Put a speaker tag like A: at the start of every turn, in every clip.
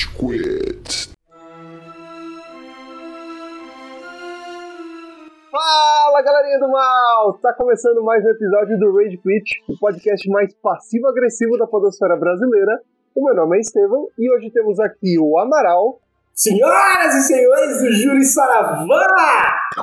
A: Rage Quit.
B: Fala galerinha do mal! Tá começando mais um episódio do Rage Quit, o podcast mais passivo-agressivo da podosfera brasileira. O meu nome é Estevam e hoje temos aqui o Amaral.
C: Senhoras e senhores do Júri Saravá!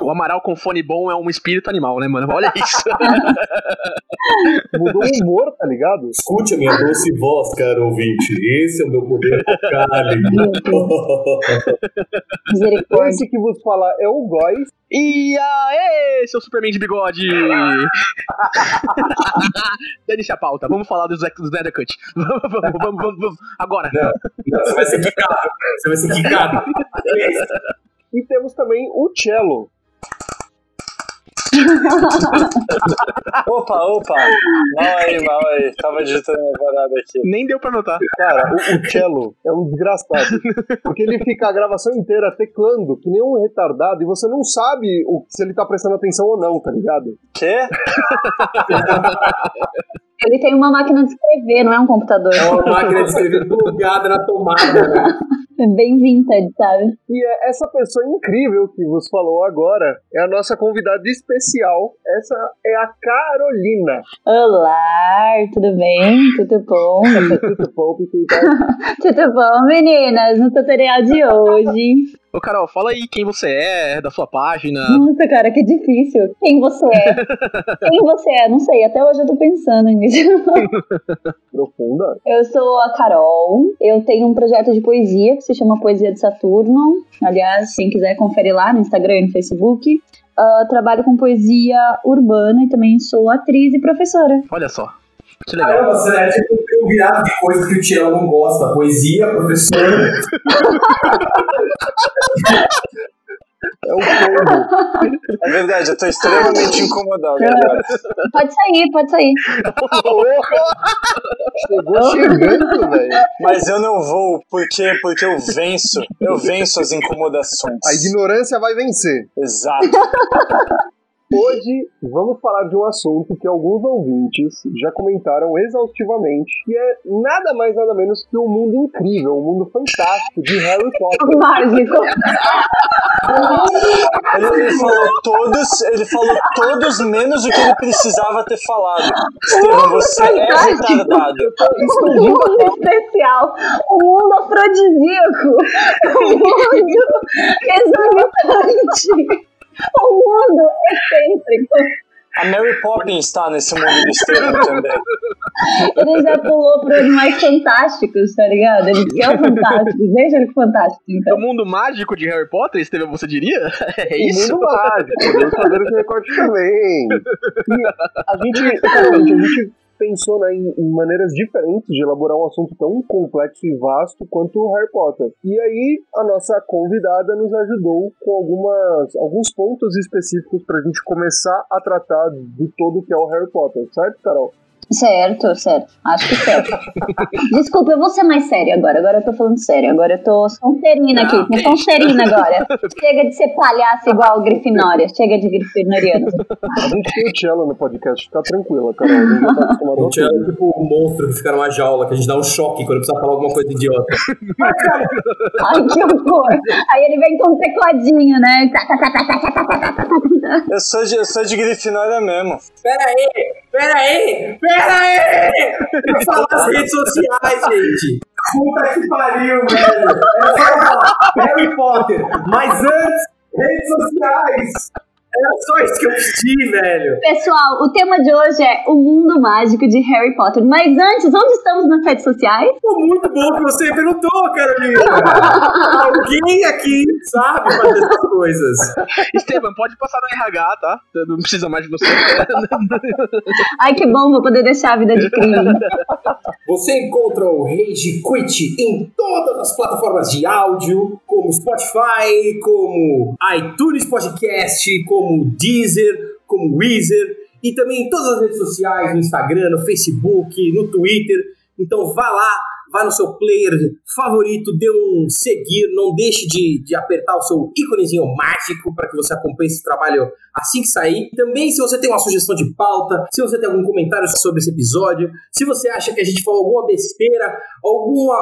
D: O Amaral com fone bom é um espírito animal, né, mano? Olha isso.
B: Mudou o humor, tá ligado?
C: Escute a minha doce voz, caro ouvinte. Esse é o meu poder vocálico.
E: Misericórdia.
B: Esse que vos fala é o Góis.
D: E aê, seu Superman de bigode! Dane-se a pauta, vamos falar dos, dos Snyder Cut. Vamos, vamos, vamos, vamos, vamos. Agora.
C: Não, não, você vai ser quicado. Você vai ser quicado.
B: E temos também o Cello.
F: Opa, opa! Mal aí, mal aí. Tava digitando uma parada aqui.
D: Nem deu pra notar.
B: Cara, o, o Cello é um desgraçado. Porque ele fica a gravação inteira teclando, que nem um retardado, e você não sabe o, se ele tá prestando atenção ou não, tá ligado?
F: Quê?
E: Ele tem uma máquina de escrever, não é um computador.
C: É uma máquina de escrever plugada na tomada. Né?
E: É bem vintage, sabe?
B: E é essa pessoa incrível que vos falou agora é a nossa convidada especial. Essa é a Carolina.
E: Olá, tudo bem? Tudo bom?
B: Tudo bom,
E: tudo bom, meninas? No tutorial de hoje.
D: Ô, Carol, fala aí quem você é, da sua página.
E: Nossa, cara, que difícil. Quem você é? Quem você é? Não sei, até hoje eu tô pensando nisso.
B: Profunda.
E: Eu sou a Carol, eu tenho um projeto de poesia que se chama Poesia de Saturno. Aliás, quem quiser confere lá no Instagram e no Facebook. Uh, trabalho com poesia urbana e também sou atriz e professora.
D: Olha só. Que legal.
C: Caramba, você é tipo um virado de coisa que o Tião não gosta. Poesia, professor.
B: É o combo.
F: É verdade, eu tô extremamente incomodado agora.
E: Pode sair, pode sair.
B: Chegou chegando, velho.
F: Mas eu não vou, porque, porque eu venço. Eu venço as incomodações.
B: A ignorância vai vencer.
F: Exato.
B: Hoje vamos falar de um assunto que alguns ouvintes já comentaram exaustivamente, que é nada mais nada menos que o um mundo incrível, o um mundo fantástico de Harry Potter.
E: Mágico.
F: Ele, ele falou todos, ele falou todos menos o que ele precisava ter falado. Estevam, você é retardado.
E: O mundo especial, o mundo afrodisíaco, o mundo exorbitante, o mundo excêntrico.
F: A Mary Poppins tá nesse mundo do Estevam também.
E: Ele já pulou para animais fantásticos, tá ligado? Ele quer o fantástico, deixa ele com fantástico, então.
D: O mundo mágico de Harry Potter, Esteve, você diria? É
B: O
D: isso?
B: mundo mágico, podemos fazer esse recorte também. E a gente, a gente pensou né, em, em maneiras diferentes de elaborar um assunto tão complexo e vasto quanto o Harry Potter. E aí a nossa convidada nos ajudou com algumas, alguns pontos específicos pra gente começar a tratar de todo que é o Harry Potter, certo, Carol?
E: Certo, certo. Acho que certo. Desculpa, eu vou ser mais séria agora. Agora eu tô falando sério. Agora eu tô sonserina aqui. Tô sonserina agora. Chega de ser palhaço igual o Grifinória. Chega de Grifinoriano.
B: A gente tem o Cello no podcast. Fica tranquila, cara. Tá
C: o
B: Cello
C: é tipo um monstro que fica numa jaula, que a gente dá um choque quando precisa falar alguma coisa idiota.
E: Ai, que horror. Aí ele vem com um tecladinho, né?
F: Eu sou de, eu sou de Grifinória mesmo.
C: Pera aí, pera aí, pera aí. Eu falar as redes sociais, gente. Puta que pariu, velho. Era só falar Harry Potter, mas antes, redes sociais. Era só isso que eu pedi, velho.
E: Pessoal, o tema de hoje é o mundo mágico de Harry Potter. Mas antes, onde estamos nas redes sociais?
C: Pô, muito bom que você perguntou, Carolina. Alguém aqui sabe fazer essas coisas.
D: Estevam, pode passar no RH, tá? Não precisa mais de você.
E: Ai, que bom, vou poder deixar a vida de crime.
C: Você encontra o Rage Quit em todas as plataformas de áudio, como Spotify, como iTunes Podcast, como Deezer, como Weezer, e também em todas as redes sociais, no Instagram, no Facebook, no Twitter. Então vá lá vai no seu player favorito, dê um seguir, não deixe de, de apertar o seu íconezinho mágico para que você acompanhe esse trabalho assim que sair. Também, se você tem uma sugestão de pauta, se você tem algum comentário sobre esse episódio, se você acha que a gente falou alguma besteira, alguma.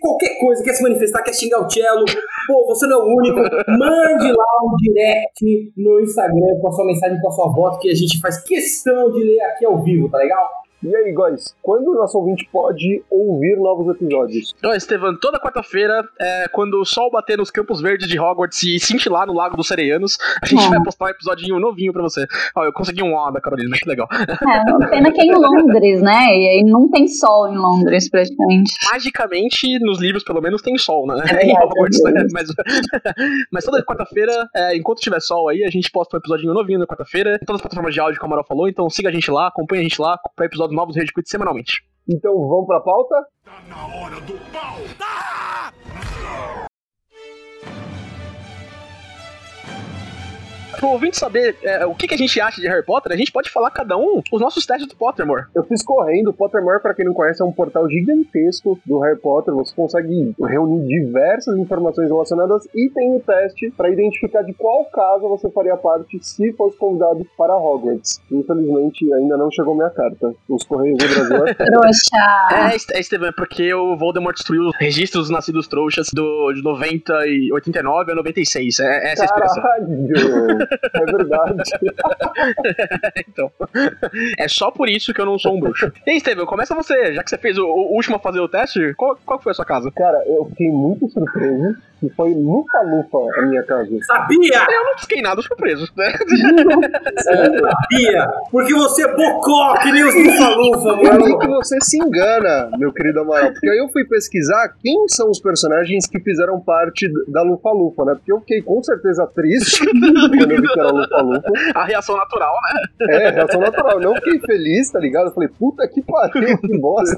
C: qualquer coisa, quer se manifestar, quer xingar o cello, pô, você não é o único, mande lá um direct no Instagram com a sua mensagem, com a sua voz, que a gente faz questão de ler aqui ao vivo, tá legal?
B: E aí, guys, quando o nosso ouvinte pode ouvir novos episódios?
D: Então, Estevam, toda quarta-feira, é, quando o sol bater nos campos verdes de Hogwarts e cintilar no Lago dos Sereianos, a gente
E: Hum.
D: vai postar um episódio novinho pra você. Ó, eu consegui um ó da Carolina, que legal.
E: É, pena que é em Londres, né? E aí não tem sol em Londres, praticamente.
D: Magicamente, nos livros, pelo menos, tem sol, né?
E: É
D: Em Hogwarts,
E: é
D: né? Mas, mas toda quarta-feira, é, enquanto tiver sol aí, a gente posta um episódio novinho na quarta-feira, todas as plataformas de áudio, como a Amaral falou. Então siga a gente lá, acompanha a gente lá, pra episódios novos do Rede Quit semanalmente.
B: Então vamos pra pauta?
D: Pro ouvinte saber é, o que, que a gente acha de Harry Potter, a gente pode falar cada um os nossos testes do Pottermore.
B: Eu fiz correndo. O Pottermore, pra quem não conhece, é um portal gigantesco do Harry Potter. Você consegue reunir diversas informações relacionadas e tem o teste pra identificar de qual casa você faria parte se fosse convidado para Hogwarts. Infelizmente, ainda não chegou minha carta. Os Correios do Brasil é
E: Trouxa.
D: É, é, Estevam, é porque o Voldemort destruiu os registros dos nascidos trouxas do, de 90 e 89 a 96. É, essa é a expressão.
B: É verdade.
D: então. É só por isso que eu não sou um bruxo. E aí, Estevam, começa você. Já que você fez o, o último a fazer o teste, qual, qual foi a sua casa?
B: Cara, eu fiquei muito surpreso que foi lufa-lufa a minha casa.
C: Sabia!
D: Eu não fiquei nada surpreso, né?
C: Sabia! Porque você é bocó, que nem os lufa-lufa,
B: É aí
C: mano.
B: que você se engana, meu querido Amaral, porque aí eu fui pesquisar quem são os personagens que fizeram parte da Lufa Lufa, né? Porque eu fiquei com certeza triste quando eu vi que era Lufa.
D: A reação natural, né?
B: É, reação natural. Não fiquei feliz, tá ligado? Eu falei, puta que pariu, que bosta.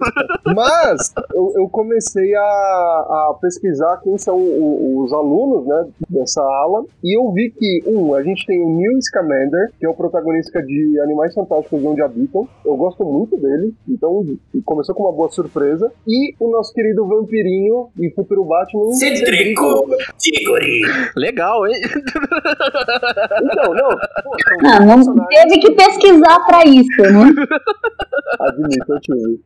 B: Mas eu, eu comecei a, a pesquisar quem são o- os alunos, né, dessa ala, e eu vi que, um, a gente tem o Neil Scamander, que é o protagonista de Animais Fantásticos de Onde Habitam. Eu gosto muito dele, então começou com uma boa surpresa. E o nosso querido vampirinho e futuro Batman.
C: Cedrico Diggory.
D: Legal, hein?
B: Então, não. Pô,
E: Não, não teve que pesquisar pra isso, né?
B: Admito, eu tive.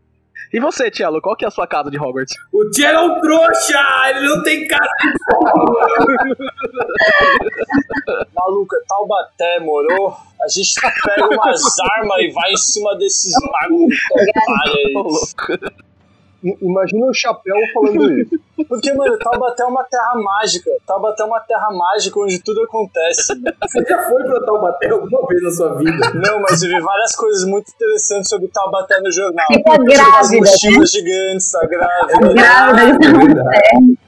D: E você, Tielo, qual que é a sua casa de Hogwarts?
C: O Tchelo é um trouxa! Ele não tem cara de fome.
F: Maluca, Taubaté, morou? A gente pega umas armas e vai em cima desses magos
B: Imagina o chapéu falando isso.
F: Porque, mano, Taubaté é uma terra mágica. Taubaté é uma terra mágica onde tudo acontece.
C: Você já foi pra Taubaté alguma vez na sua vida?
F: Não, mas eu vi várias coisas muito interessantes sobre Taubaté no jornal.
E: Tipo a
F: Tipo as
E: grávida, né?
F: mochilas gigantes, a grávida.
E: Grávida.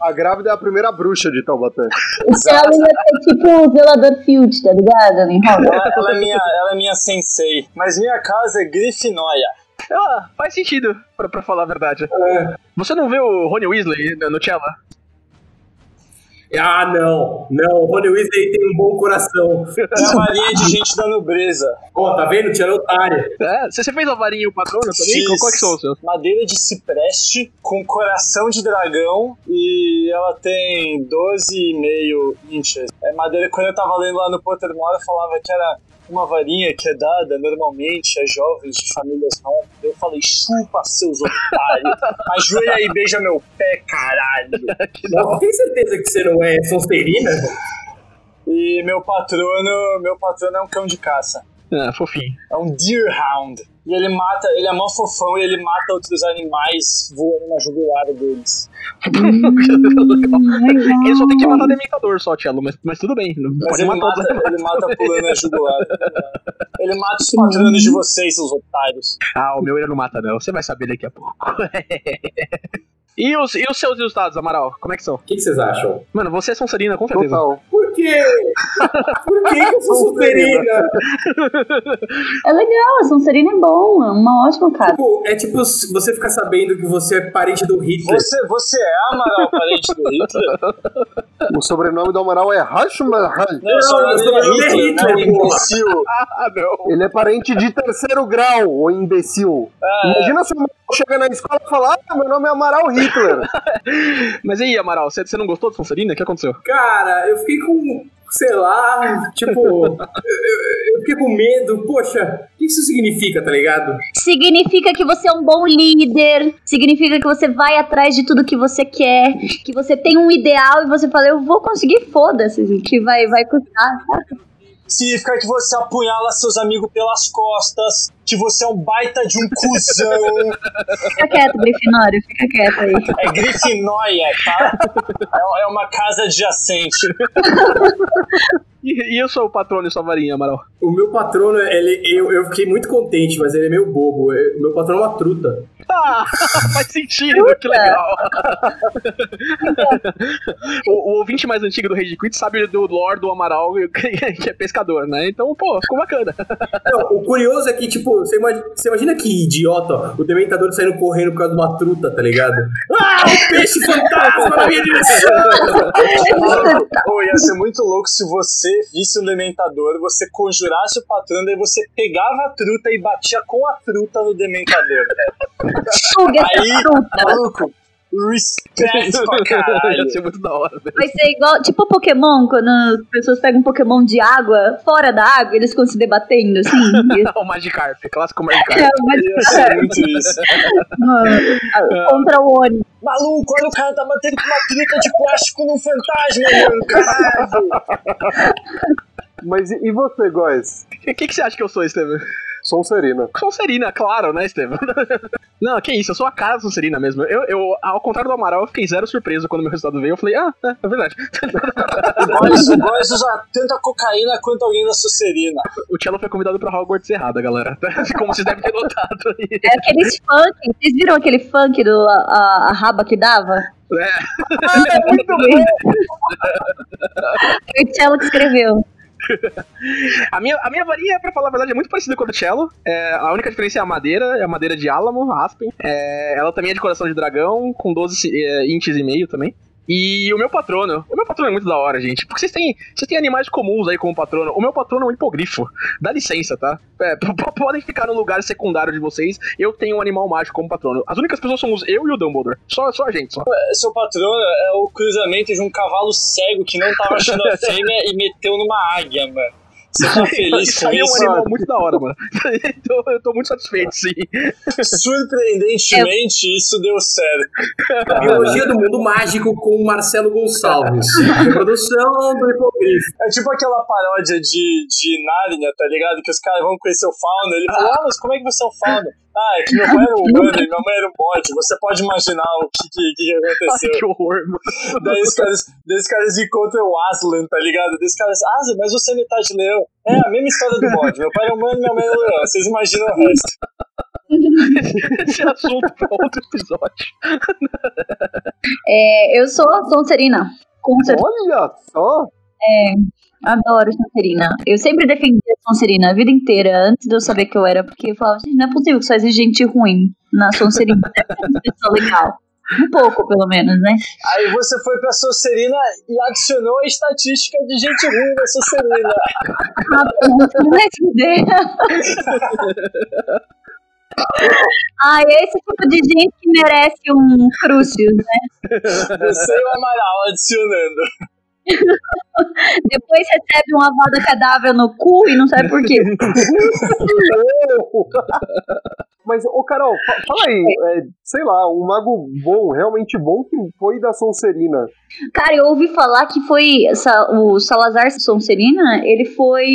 B: A grávida é a primeira bruxa de Taubaté.
E: O ia ter tipo o zelador Field, tá ligado?
F: Ela, ela é minha, ela é minha sensei. Mas minha casa é Grifinóia.
D: Ah, faz sentido, pra, pra falar a verdade. Você não viu o Rony Weasley no Cella?
C: Ah, não. Não, o Rony Weasley tem um bom coração.
F: É a varinha de gente da nobreza.
C: Ó, tá vendo? É otário.
D: É, você fez a varinha e o patrono também? Qual, qual que são os seus?
F: Madeira de cipreste com coração de dragão e ela tem 12,5 inches. É madeira, quando eu tava lendo lá no Pottermore, eu falava que era uma varinha que é dada normalmente a jovens de famílias nobres. Eu falei, chupa seus otários. Ajoelha e beija meu pé, caralho.
C: Não, tem certeza que você não é Sonserina?
F: E meu patrono, meu patrono é um cão de caça.
D: Ah, fofinho.
F: É um Deerhound. E ele mata, ele é mó fofão e ele mata outros animais voando na jugular deles.
D: Ele só tem que matar dementador só, Tielo, mas, mas tudo bem. Não
F: Mas
D: pode
F: ele
D: matar
F: mata,
D: outros
F: ele mata pulando na jugular. Ele mata os patronos de vocês, seus otários.
D: Ah, o meu ele não mata, não. Você vai saber daqui a pouco. e, os, e os seus resultados, Amaral? Como é que são?
C: O que, vocês acham?
D: Mano, você é Sonserina, com certeza.
B: Total.
C: Por quê? Por que, eu sou Sonserina?
E: É legal, a Sonserina é bom, é uma ótima casa.
C: Tipo, é tipo você ficar sabendo que você é parente do Hitler.
F: Você, você é Amaral, parente do Hitler?
B: O sobrenome do Amaral é Hashmahal.
F: Não, eu só
C: Não,
F: não
C: seu nome é
F: Hitler,
C: Hitler,
F: né,
C: porra.
F: imbecil.
D: Ah, não.
B: Ele é parente de terceiro grau, ô imbecil.
F: Ah,
B: Imagina se o chega na escola e fala: Ah, meu nome é Amaral Hitler.
D: Mas e aí, Amaral, você, você não gostou do Sonserina? O que aconteceu?
C: Cara, eu fiquei com. Sei lá, tipo. eu, eu- eu fiquei com medo. Poxa, o que isso significa, tá ligado?
E: Significa que você é um bom líder, significa que você vai atrás de tudo que você quer, que você tem um ideal e você fala, eu vou conseguir, foda-se, que vai, vai custar.
F: Significa que você apunhala seus amigos pelas costas, que você é um baita de um cuzão.
E: Fica quieto, Grifinória, fica quieto aí.
F: É Grifinóia, tá? É, é uma casa adjacente.
D: E, e eu sou o patrono e sua varinha, Amaral.
C: O meu patrono, ele, eu, eu fiquei muito contente, mas ele é meio bobo. Eu- O meu patrono é uma truta.
D: Ah, faz sentido, que legal. o, o ouvinte mais antigo do Rede Quit sabe do lore do Amaral, que é pescador, né? Então, pô, ficou bacana.
C: Não, o curioso é que, tipo, você imagina, você imagina que idiota, o Dementador saindo correndo por causa de uma truta, tá ligado? Ah, um peixe fantasma na minha direção!
F: Pô, ia ser muito louco se você visse um dementador, você conjurasse o patrão, daí você pegava a truta e batia com a truta no dementador, Aí, maluco, respect pra caralho.
D: Ia ser muito da hora, velho.
E: Vai ser igual, tipo Pokémon, quando as pessoas pegam um Pokémon de água, fora da água, eles ficam se debatendo, assim. E-
D: o Magikarp, clássico Magikarp.
E: É,
F: Ia ser muito isso.
E: mano, contra o Oni.
F: Maluco, olha o cara tá batendo com uma truta de plástico num fantasma, mano. Caralho.
B: Mas e, e você, Góis?
D: O que, que você acha que eu sou, Estevam?
B: Sonserina.
D: Sonserina, claro, né, Estevam? Não, que isso, eu sou a cara da Sonserina mesmo. Eu, eu, ao contrário do Amaral, eu fiquei zero surpreso quando meu resultado veio. Eu falei, ah, é, é verdade.
F: O Góis usa tanta cocaína quanto alguém da Sucerina.
D: O Cello foi convidado pra Hogwarts errada, galera. Como vocês devem ter notado aí.
E: É aqueles funk. Vocês viram aquele funk do a, a- a raba que dava?
D: É,
E: muito bom. Foi o Cello que escreveu.
D: A minha, a minha varinha, pra falar a verdade, é muito parecida com a do Cello. É, a única diferença é a madeira, é a madeira de álamo, aspen. É, ela também é de coração de dragão, com 12 é, inches e meio também. E o meu patrono, o meu patrono é muito da hora, gente. Porque vocês têm, vocês têm animais comuns aí como patrono. O meu patrono é um hipogrifo. Dá licença, tá? É, podem ficar no lugar secundário de vocês. Eu tenho um animal mágico como patrono. As únicas pessoas somos eu e o Dumbledore. Só, só a gente, só.
F: Seu patrono é o cruzamento de um cavalo cego que não tava achando a fêmea e meteu numa águia, mano. Você tá feliz
D: Isso
F: com
D: aí é um
F: isso?
D: animal muito da hora, mano. então, eu tô muito satisfeito, sim.
F: Surpreendentemente, isso deu certo.
C: Biologia do Mundo Mágico com o Marcelo Gonçalves. Produção do Hipogrifo.
F: É tipo aquela paródia de, de Nárnia, tá ligado? Que os caras vão conhecer o fauno. Ele fala, ah, mas como é que você é um fauno? Ah, é que meu pai era um humano e minha mãe era um bode. Você pode imaginar o que, que, que
D: Ai,
F: aconteceu.
D: que horror, mano.
F: Daí os caras, daí os caras encontram o Aslan, tá ligado? Daí os caras, Aslan, mas você é metade leão. É a mesma história do bode. Meu pai é humano e minha mãe é leão. Vocês imaginam o resto.
D: Esse assunto pra outro episódio.
E: É, eu sou a Sonserina. Com certeza.
B: Olha só!
E: Adoro Sonserina. Eu sempre defendi a Sonserina a vida inteira, antes de eu saber que eu era, porque eu falava, gente, não é possível que só existe gente ruim na Sonserina. Uma pessoa legal. Um pouco, pelo menos, né?
F: Aí você foi pra Sonserina e adicionou a estatística de gente ruim da Sonserina.
E: Ah, esse tipo de gente que merece um Crucius, né?
F: Você e o Amaral adicionando.
E: Depois recebe uma avada cadáver no cu e não sabe por quê.
B: Mas, ô Carol, fa- fala aí, é, sei lá, um mago bom, realmente bom, que foi da Sonserina.
E: Cara, eu ouvi falar que foi o Salazar Sonserina, ele foi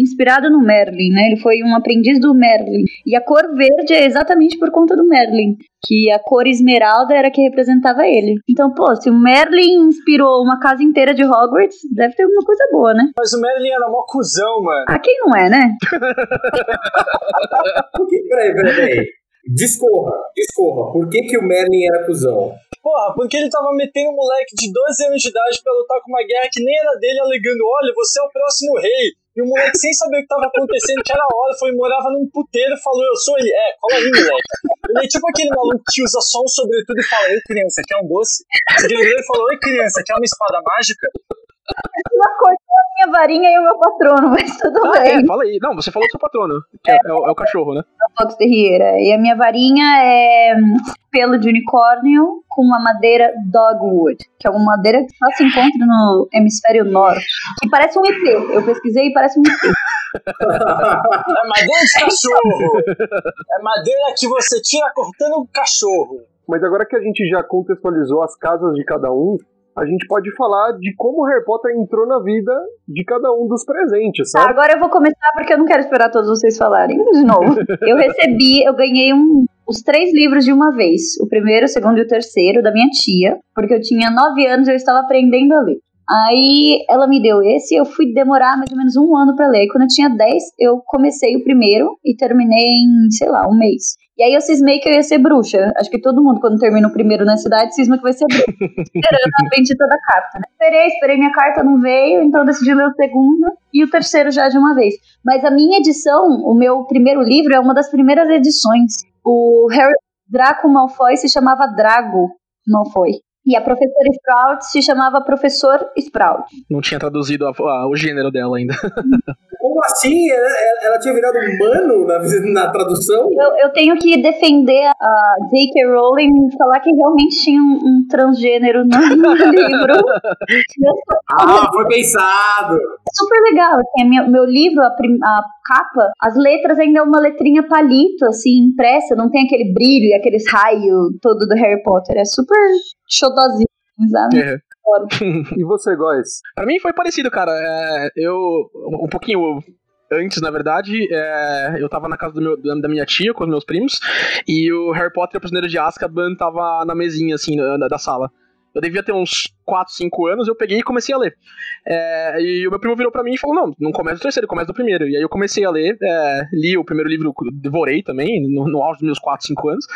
E: inspirado no Merlin, né? Ele foi um aprendiz do Merlin. E a cor verde é exatamente por conta do Merlin, que a cor esmeralda era que representava ele. Então, pô, se o Merlin inspirou uma casa inteira de Hogwarts, deve ter alguma coisa boa, né?
F: Mas o Merlin era mó cuzão, mano.
E: Ah, quem não é, né?
C: Por que, peraí, peraí, peraí. Discorra, discorra. Por que, que o Merlin era cuzão?
F: Porra, porque ele tava metendo um moleque de 12 anos de idade pra lutar com uma guerra que nem era dele, alegando: olha, você é o próximo rei. E o moleque, sem saber o que tava acontecendo, que era hora, foi morava num puteiro falou: Eu sou ele. É, cola aí, moleque. Ele é tipo aquele maluco que usa só um sobretudo e fala: Ei, criança, quer um doce? Seguinte, ele falou: Oi, criança, quer uma espada mágica?
E: Ela cortou a minha varinha e o meu patrono, mas tudo
D: Ah,
E: bem.
D: é, fala aí. Não, você falou do seu patrono, que é, é o, é o cachorro, né?
E: Fox Terrier. é. E a minha varinha é hum, pelo de unicórnio com uma madeira dogwood, que é uma madeira que só se encontra no hemisfério norte. Que parece um IP. Eu pesquisei e parece um IP.
F: É madeira de cachorro! É madeira que você tira cortando um cachorro.
B: Mas agora que a gente já contextualizou as casas de cada um, a gente pode falar de como Harry Potter entrou na vida de cada um dos presentes,
E: Tá,
B: certo?
E: agora eu vou começar porque eu não quero esperar todos vocês falarem de novo. Eu recebi, eu ganhei um, os três livros de uma vez. O primeiro, o segundo e o terceiro da minha tia, porque eu tinha nove anos e eu estava aprendendo a ler. Aí ela me deu esse, eu fui demorar mais ou menos um ano pra ler. Quando eu tinha dez, eu comecei o primeiro e terminei em, sei lá, um mês. E aí eu cismei que eu ia ser bruxa. Acho que todo mundo, quando termina o primeiro na cidade, cisma que vai ser bruxa. Esperando a bendita da carta, né? Esperei, esperei, minha carta não veio, então decidi ler o segundo e o terceiro já de uma vez. Mas a minha edição, o meu primeiro livro, é uma das primeiras edições. O Harry Draco Malfoy se chamava Drago Malfoy. E a professora Sprout se chamava Professor Sprout.
D: Não tinha traduzido a- a- o gênero dela ainda.
C: Como assim? Ela, ela- tinha virado humano na, na tradução?
E: Eu, eu tenho que defender a J.K. Rowling e falar que realmente tinha um, um transgênero no livro.
C: Ah, foi pensado!
E: super legal. Assim, minha- meu livro, a, prim- a capa, as letras ainda é uma letrinha palito, assim, impressa, não tem aquele brilho e aqueles raios todo do Harry Potter. É super xodozinho, sabe?
D: É.
B: E você, Góis?
D: Pra mim foi parecido, cara. É, eu, um pouquinho antes, na verdade, é, eu tava na casa do meu, da da minha tia com os meus primos e o Harry Potter e o Prisioneiro de Azkaban tava na mesinha, assim, na- da sala. Eu devia ter uns 4, 5 anos, eu peguei e comecei a ler. É, e o meu primo virou pra mim e falou: Não, não começa do terceiro, começa do primeiro. E aí eu comecei a ler, é, li o primeiro livro, devorei também, no, no auge dos meus 4, 5 anos.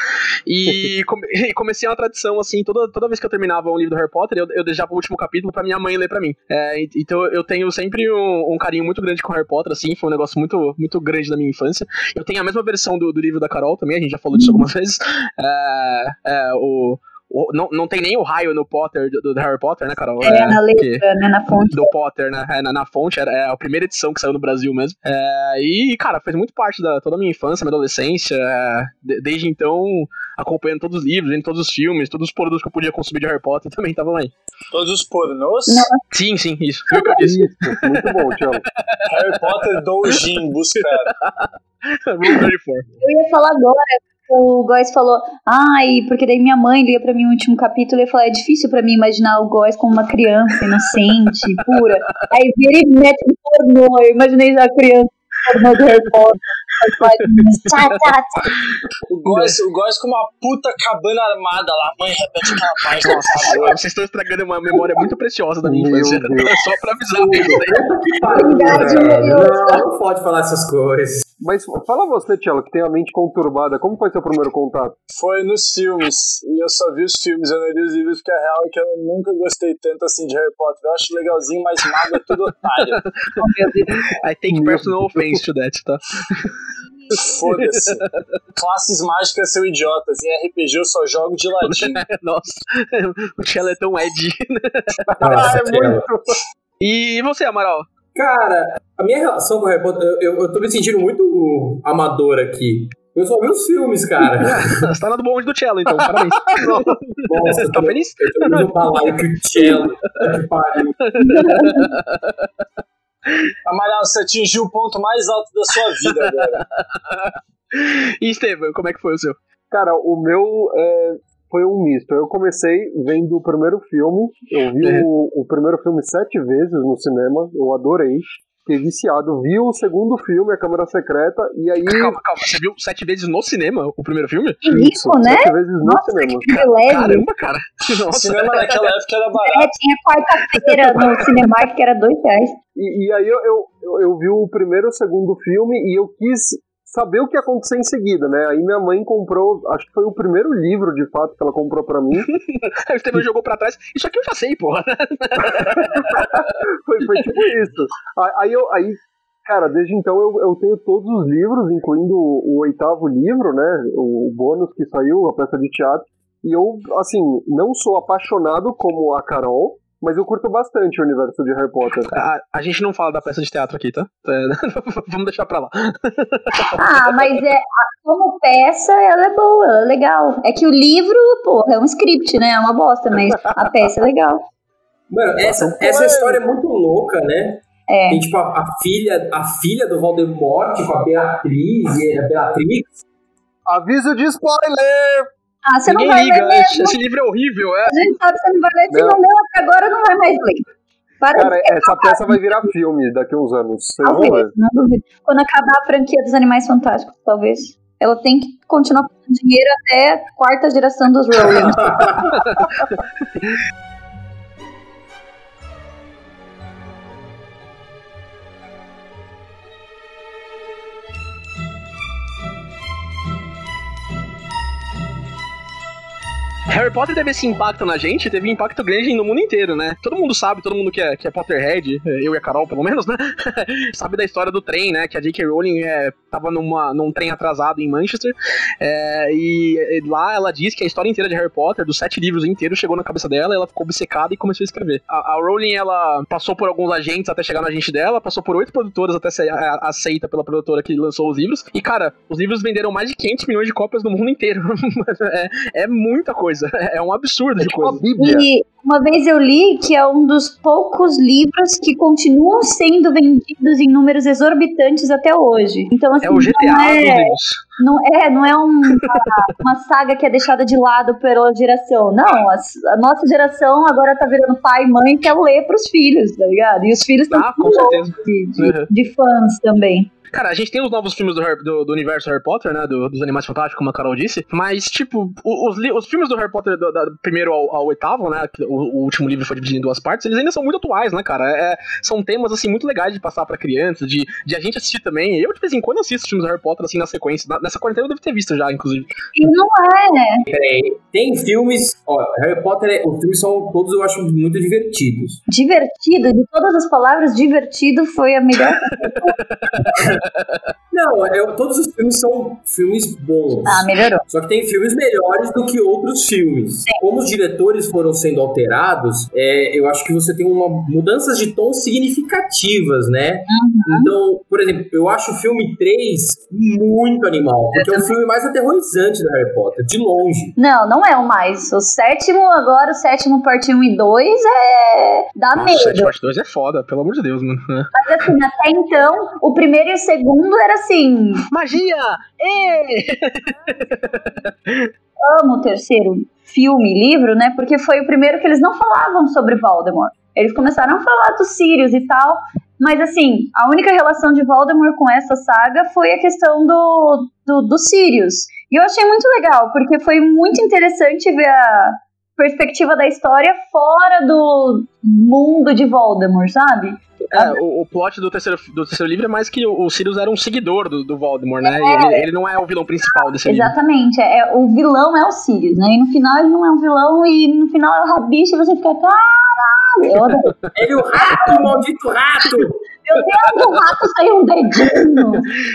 D: E, come- e comecei uma tradição, assim, toda, toda vez que eu terminava um livro do Harry Potter, eu, eu deixava o último capítulo pra minha mãe ler pra mim. É, então eu tenho sempre um, um carinho muito grande com Harry Potter, assim, foi um negócio muito, muito grande da minha infância. Eu tenho a mesma versão do, do livro da Carol também, a gente já falou disso algumas vezes. É, é, o, o- não, não tem nem o raio no Potter do, do Harry Potter, né, Carol?
E: É, na
D: que-
E: letra, né, na fonte.
D: do Potter, né? É, na, na fonte, era, é a primeira edição que saiu no Brasil mesmo. É, e, cara, fez muito parte da toda a minha infância, minha adolescência. é, de- desde então, acompanhando todos os livros, vendo todos os filmes, todos os produtos que eu podia consumir de Harry Potter também estavam aí.
F: Todos os pornôs.
E: Não.
D: Sim, sim, isso. Foi o que eu disse.
B: Isso, muito bom, Tiago.
F: Harry Potter Doujin, buscar.
D: Rule 34.
E: Eu ia falar agora, o Góis falou, ai, porque daí minha mãe lia pra mim o último capítulo e falar, é difícil pra mim imaginar o Góis como uma criança inocente, pura. Aí vira e mete no pornô, eu imaginei já a criança no pornô do Harry Potter. Tchá, tchá, tchá.
F: O Góis, o Góis com uma puta cabana armada lá. Mãe, repete aquela página.
D: Agora, vocês estão estragando uma memória muito preciosa da minha infância. Só pra avisar
C: não pode falar essas coisas.
B: Mas fala você, Tiago, que tem a mente conturbada. Como foi seu primeiro contato?
F: Foi nos filmes. E eu só vi os filmes, eu não li os livros, porque a real é que eu nunca gostei tanto assim de Harry Potter. Eu acho legalzinho, mas mago é tudo otário.
D: I take personal offense to that, tá?
F: Foda-se. Classes mágicas são idiotas. Em RPG eu só jogo de ladinho.
D: Nossa, o Tchela é tão Ed.
C: Nossa,
B: é muito.
D: E você, Amaral?
C: Cara, a minha relação com o Harry Potter, eu, eu, eu tô me sentindo muito amador aqui. Eu só vi os filmes, cara.
D: Você tá na do bonde do Cello, então, parabéns.
C: Nossa,
D: tá feliz?
C: Eu tô indo pra lá que o cello. Que pariu.
F: Amaral, você atingiu o ponto mais alto da sua vida agora.
D: E Estevam, como é que foi o seu?
B: Cara, o meu é, foi um misto. Eu comecei vendo o primeiro filme. Eu vi
D: É.
B: o, o primeiro filme sete vezes no cinema. Eu adorei. Fiquei viciado. Vi o segundo filme, A Câmara Secreta. E aí.
D: Calma, calma. Você viu sete vezes no cinema o primeiro filme?
E: Que rico, né?
B: Sete vezes no
E: Nossa,
B: cinema.
E: que privilégio.
D: Caramba, cara.
F: O
D: Nossa.
F: cinema naquela época era barato.
E: É, tinha quarta-feira no Cinemark que era dois reais.
B: E, e aí eu, eu, eu, eu vi o primeiro e o segundo filme e eu quis saber o que ia acontecer em seguida, né? Aí minha mãe comprou, acho que foi o primeiro livro, de fato, que ela comprou pra mim.
D: Aí o Estevam jogou pra trás. Isso aqui eu já sei, porra.
B: foi, foi tipo isso. Aí- eu, aí, cara, desde então eu, eu tenho todos os livros, incluindo o, o oitavo livro, né? O, bônus que saiu, a peça de teatro. E eu, assim, não sou apaixonado como a Carol, Mas eu curto bastante o universo de Harry Potter.
D: A, a gente não fala da peça de teatro aqui, tá? É, vamos deixar pra lá.
E: Ah, mas é, como peça, ela é boa, ela é legal. É que o livro, porra, é um script, né? É uma bosta, mas a peça é legal.
C: Mano, essa, essa história é muito louca, né?
E: É.
C: Tem, tipo, a, a filha, a filha do Voldemort, tipo, a Beatriz, e a Beatrix.
B: Aviso de spoiler!
E: Ah, você
D: Ninguém
E: não vai
D: liga,
E: ler mesmo.
D: esse livro é horrível, é.
E: A gente sabe que você não vai ler. Se
B: Não.
E: não leu até agora, não vai mais ler. Para
B: Cara, essa peça vai virar filme daqui a uns anos. Ver.
E: Talvez, não duvido. Quando acabar a franquia dos Animais Fantásticos, talvez. Ela tem que continuar fazendo dinheiro até a quarta geração dos Rowling.
D: Harry Potter teve esse impacto na gente, teve impacto grande no mundo inteiro, né? Todo mundo sabe, todo mundo que é, que é Potterhead, eu e a Carol, pelo menos, né? sabe da história do trem, né? Que a J.K. Rowling é, tava numa, num trem atrasado em Manchester, é, e, e lá ela diz que a história inteira de Harry Potter, dos sete livros inteiros, chegou na cabeça dela, ela ficou obcecada e começou a escrever. A, a Rowling, ela passou por alguns agentes até chegar no agente dela, passou por oito produtoras até ser aceita pela produtora que lançou os livros, e cara, os livros venderam mais de 500 milhões de cópias no mundo inteiro. é, é muita coisa, é um absurdo de
B: Tipo a
D: coisa.
B: Bíblia.
E: E uma vez eu li que é um dos poucos livros que continuam sendo vendidos em números exorbitantes até hoje. Então, assim,
D: É o GTA
E: não é, não é, não é um- uma, uma saga que é deixada de lado pela geração. Não, a, a nossa geração agora tá virando pai e mãe que quer ler pros filhos, tá ligado? E os filhos estão
D: Ah, com certeza.
E: de, de,
D: Uhum.
E: de fãs também.
D: Cara, a gente tem os novos filmes do, Harry- do- do universo Harry Potter, né? do- dos Animais Fantásticos, como a Carol disse. Mas, tipo, os, os filmes do Harry Potter, do, primeiro ao, ao oitavo, né? que O, o último livro foi dividido em duas partes, eles ainda são muito atuais, né, cara? É- são temas, assim, muito legais de passar pra crianças, de, de a gente assistir também. Eu, de vez em quando, assisto os filmes do Harry Potter, assim, na sequência. Na- nessa quarentena eu devo ter visto já, inclusive.
E: E não é.
C: Peraí, tem filmes. Ó, Harry Potter, os filmes são todos, eu acho, muito divertidos.
E: Divertido, de todas as palavras, divertido foi a melhor.
C: Não, eu- todos os filmes são filmes bons.
E: Ah, melhorou.
C: Só que tem filmes melhores do que outros filmes. Como os diretores foram sendo alterados, é, eu acho que você tem uma mudanças de tom significativas, né? Então, por exemplo, eu acho o filme 3 muito animal, porque é o filme mais aterrorizante do Harry Potter, de longe.
E: Não, não é o mais. O sétimo, agora, o sétimo parte 1 e 2 é. dá
D: Nossa, o 7
E: medo.
D: parte 2 é foda, pelo amor de Deus, mano. É.
E: Mas assim, até então, o primeiro e o segundo era assim.
D: Magia! Ê!
E: Amo o terceiro filme, livro, né? Porque foi o primeiro que eles não falavam sobre Voldemort. Eles começaram a falar dos Sirius e tal. Mas assim, a única relação de Voldemort com essa saga foi a questão do, do, do Sirius. E eu achei muito legal, porque foi muito interessante ver a perspectiva da história fora do mundo de Voldemort, sabe?
D: É, o, o plot do terceiro, do terceiro livro é mais que o, o Sirius era um seguidor do, do Voldemort, né? E Ele, ele não é o vilão principal desse livro.
E: Exatamente. É, é- o vilão é o Sirius, né? E no final ele não é um vilão, e no final é o Rabicho e você fica, caralho! Eu adoro.
C: Ele é o rato, o maldito rato!
E: Meu Deus, do rato saiu um dedinho.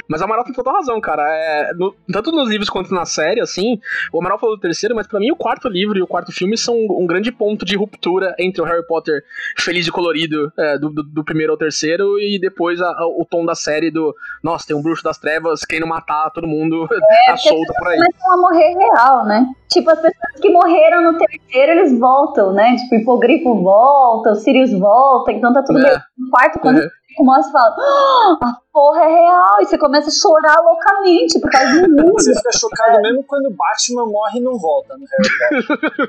D: Mas a Amaral tem total razão, cara. É, no- tanto nos livros quanto na série, assim, o Amaral falou do terceiro, mas pra mim o quarto livro e o quarto filme são um, grande ponto de ruptura entre o Harry Potter feliz e colorido é, do, do- do primeiro ao terceiro e depois a- a- o tom da série do nossa, tem um bruxo das trevas querendo matar todo mundo tá solto por aí.
E: Começam a morrer real, né? Tipo, as pessoas que morreram no terceiro, eles voltam, né? Tipo, o hipogrifo volta, o Sirius volta, então tá tudo
D: É.
E: bem. No quarto, quando
D: É.
E: mostra e fala, "Ah, a porra é real, e você começa a chorar loucamente por causa do mundo.
F: Você fica chocado mesmo quando o Batman morre e não volta no Harry Potter.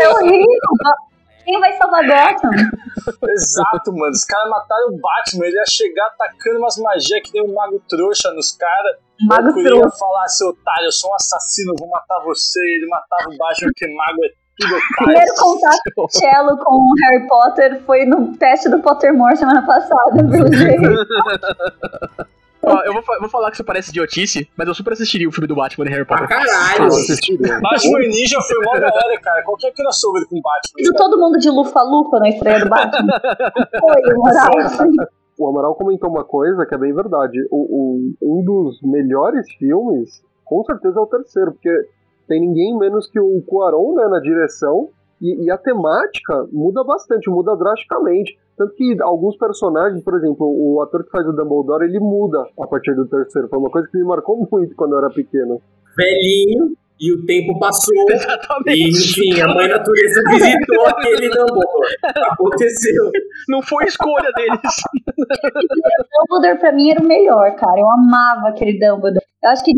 E: É horrível. Quem vai salvar Gotham?
F: Exato, mano. Os caras mataram o Batman. Ele ia chegar atacando umas magias que nem um mago trouxa nos caras.
E: Mago trouxa.
F: ia falar, seu otário, eu sou um assassino, vou matar você. Ele matava o Batman porque mago é.
E: Primeiro contato do Cello com o Harry Potter foi no teste do Pottermore semana passada, pelo jeito.
D: Ó, eu vou, vou falar que isso parece idiotice, mas eu super assistiria o filme do Batman e Harry
C: Pra
D: Potter.
C: caralho!
B: assistiram.
F: Batman Ninja foi mó da hora, cara. Qualquer crossover com Batman.
E: Viu todo mundo de lufa-lufa na estreia do Batman? Foi, moral.
B: O Amaral comentou uma coisa que é bem verdade. O, o- um dos melhores filmes, com certeza, é o terceiro, porque tem ninguém menos que o Cuarón né, na direção E, e a temática muda bastante, muda drasticamente. Tanto que alguns personagens, por exemplo, o ator que faz o Dumbledore, ele muda a partir do terceiro. Foi uma coisa que me marcou muito quando eu era pequeno.
C: Velhinho, e o tempo passou.
D: Exatamente.
C: E, enfim, a mãe natureza visitou aquele Dumbledore. Aconteceu.
D: Não foi escolha deles.
E: O Dumbledore pra mim era o melhor, cara. Eu amava aquele Dumbledore. Eu acho que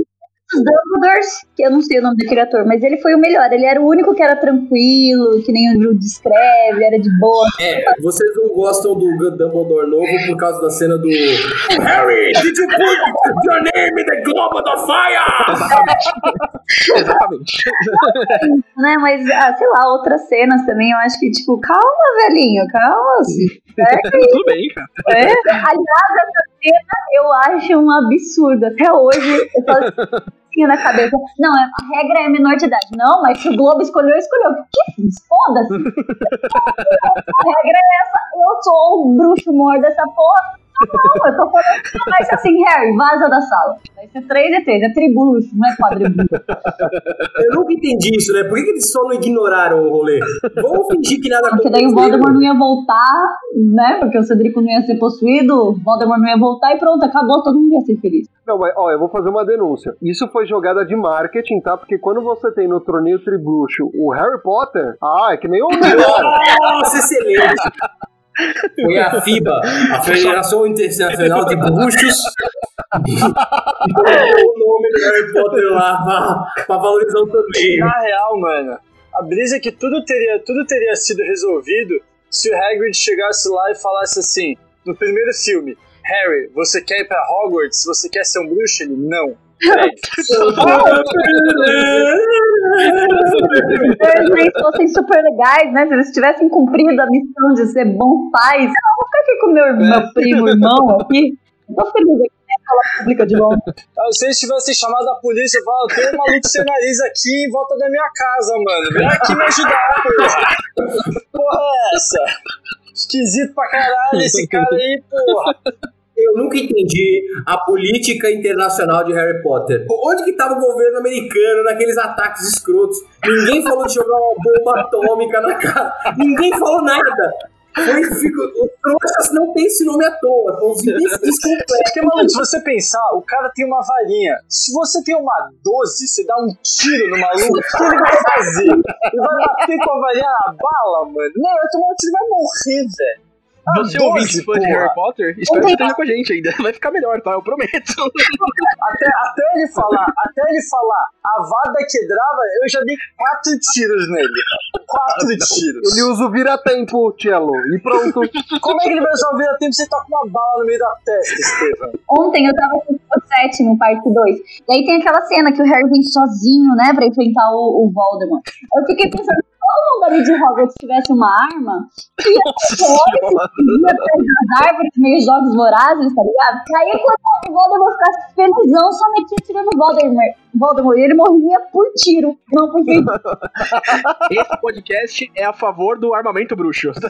E: os Dumbledores, que eu não sei o nome daquele ator, mas ele foi o melhor. Ele era o único que era tranquilo, que nem o livro descreve, era de boa.
C: É, vocês não gostam do Dumbledore novo por causa da cena do Harry, did you put your name in the globe of fire?
D: Exatamente.
E: Né? Mas, ah, sei lá, outras cenas também, eu acho que, tipo, calma, velhinho, calma.
D: Tudo bem, cara.
E: É. Aliás, essa cena eu acho um absurdo. Até hoje, eu falo assim na cabeça. Não, a regra é menor de idade. Não, mas se o Globo escolheu, escolheu. Que foda-se. a regra é essa. Eu sou o bruxo mor dessa porra. Não, eu tô falando que vai ser assim, Harry, vaza da sala. Vai ser 3 e 3, é tribruxo, não é quadribruxo.
C: Eu nunca entendi isso, né? Por que, que eles só não ignoraram o rolê? Vamos fingir que nada
E: Porque daí o Voldemort não ia voltar, né? Porque o Cedrico não ia ser possuído, o Voldemort não ia voltar e pronto, acabou, todo mundo ia ser feliz.
B: Não, mas ó, eu vou fazer uma denúncia. Isso foi jogada de marketing, tá? Porque quando você tem no torneio tribruxo o Harry Potter, ah, é que nem o melhor.
C: Nossa, excelente! Foi a FIBA, a Federação Internacional de Bruxos, o nome do Harry Potter lá pra, pra valorizar o torneio.
F: Na real, mano, a brisa é que tudo teria, tudo teria sido resolvido se o Hagrid chegasse lá e falasse assim, no primeiro filme, Harry, você quer ir pra Hogwarts? Você quer ser um bruxo? Ele, não.
E: Se eles fossem super legais, né? Se eles tivessem cumprido a missão de ser bons pais. Eu vou ficar aqui com meu, meu primo, irmão aqui. Tô feliz aqui pública de novo.
F: Ah, Se eles tivessem chamado a polícia e falado, tem um maluco sem nariz aqui em volta da minha casa, mano. Vem aqui me ajudar, porra. Porra é essa? Esquisito pra caralho esse cara aí, porra.
C: Eu nunca entendi a política internacional de Harry Potter. Onde que tava o governo americano naqueles ataques escrotos? Ninguém falou de jogar uma bomba atômica na casa. Ninguém falou nada. Foi, fico, os trouxas não tem esse nome à toa. São os imbecis completos.
F: Porque, maluco, se você pensar, o cara tem uma varinha. Se você tem uma 12, você dá um tiro no maluco, o que ele vai fazer? Ele vai bater com a varinha na bala, mano? Não, ele vai tomar um tiro e vai morrer, velho. Ah,
D: Você
F: 12,
D: ouvinte fã de. Harry Potter, espero que esteja com a gente ainda. Vai ficar melhor, tá? Eu prometo.
F: Até, até ele falar, até ele falar Avada Kedrava, eu já dei quatro tiros nele. Quatro tiros.
B: Ele usa o vira-tempo, Cello, e pronto.
F: Como é que ele vai resolver a tempo se ele tá com uma bala no meio da testa, Estevam?
E: Ontem eu tava com o sétimo, parte 2. E aí tem aquela cena que o Harry vem sozinho, né, pra enfrentar o, o Voldemort. Eu fiquei pensando, todo mundo ali de Hogwarts tivesse uma arma, ia perder as árvores, meio jogos vorazes, tá ligado? Quando o Voldemort ficasse felizão, só metia tirando o Voldemort. Voldemort, e ele morria por tiro, não por feito.
D: Esse podcast é a favor do armamento bruxo.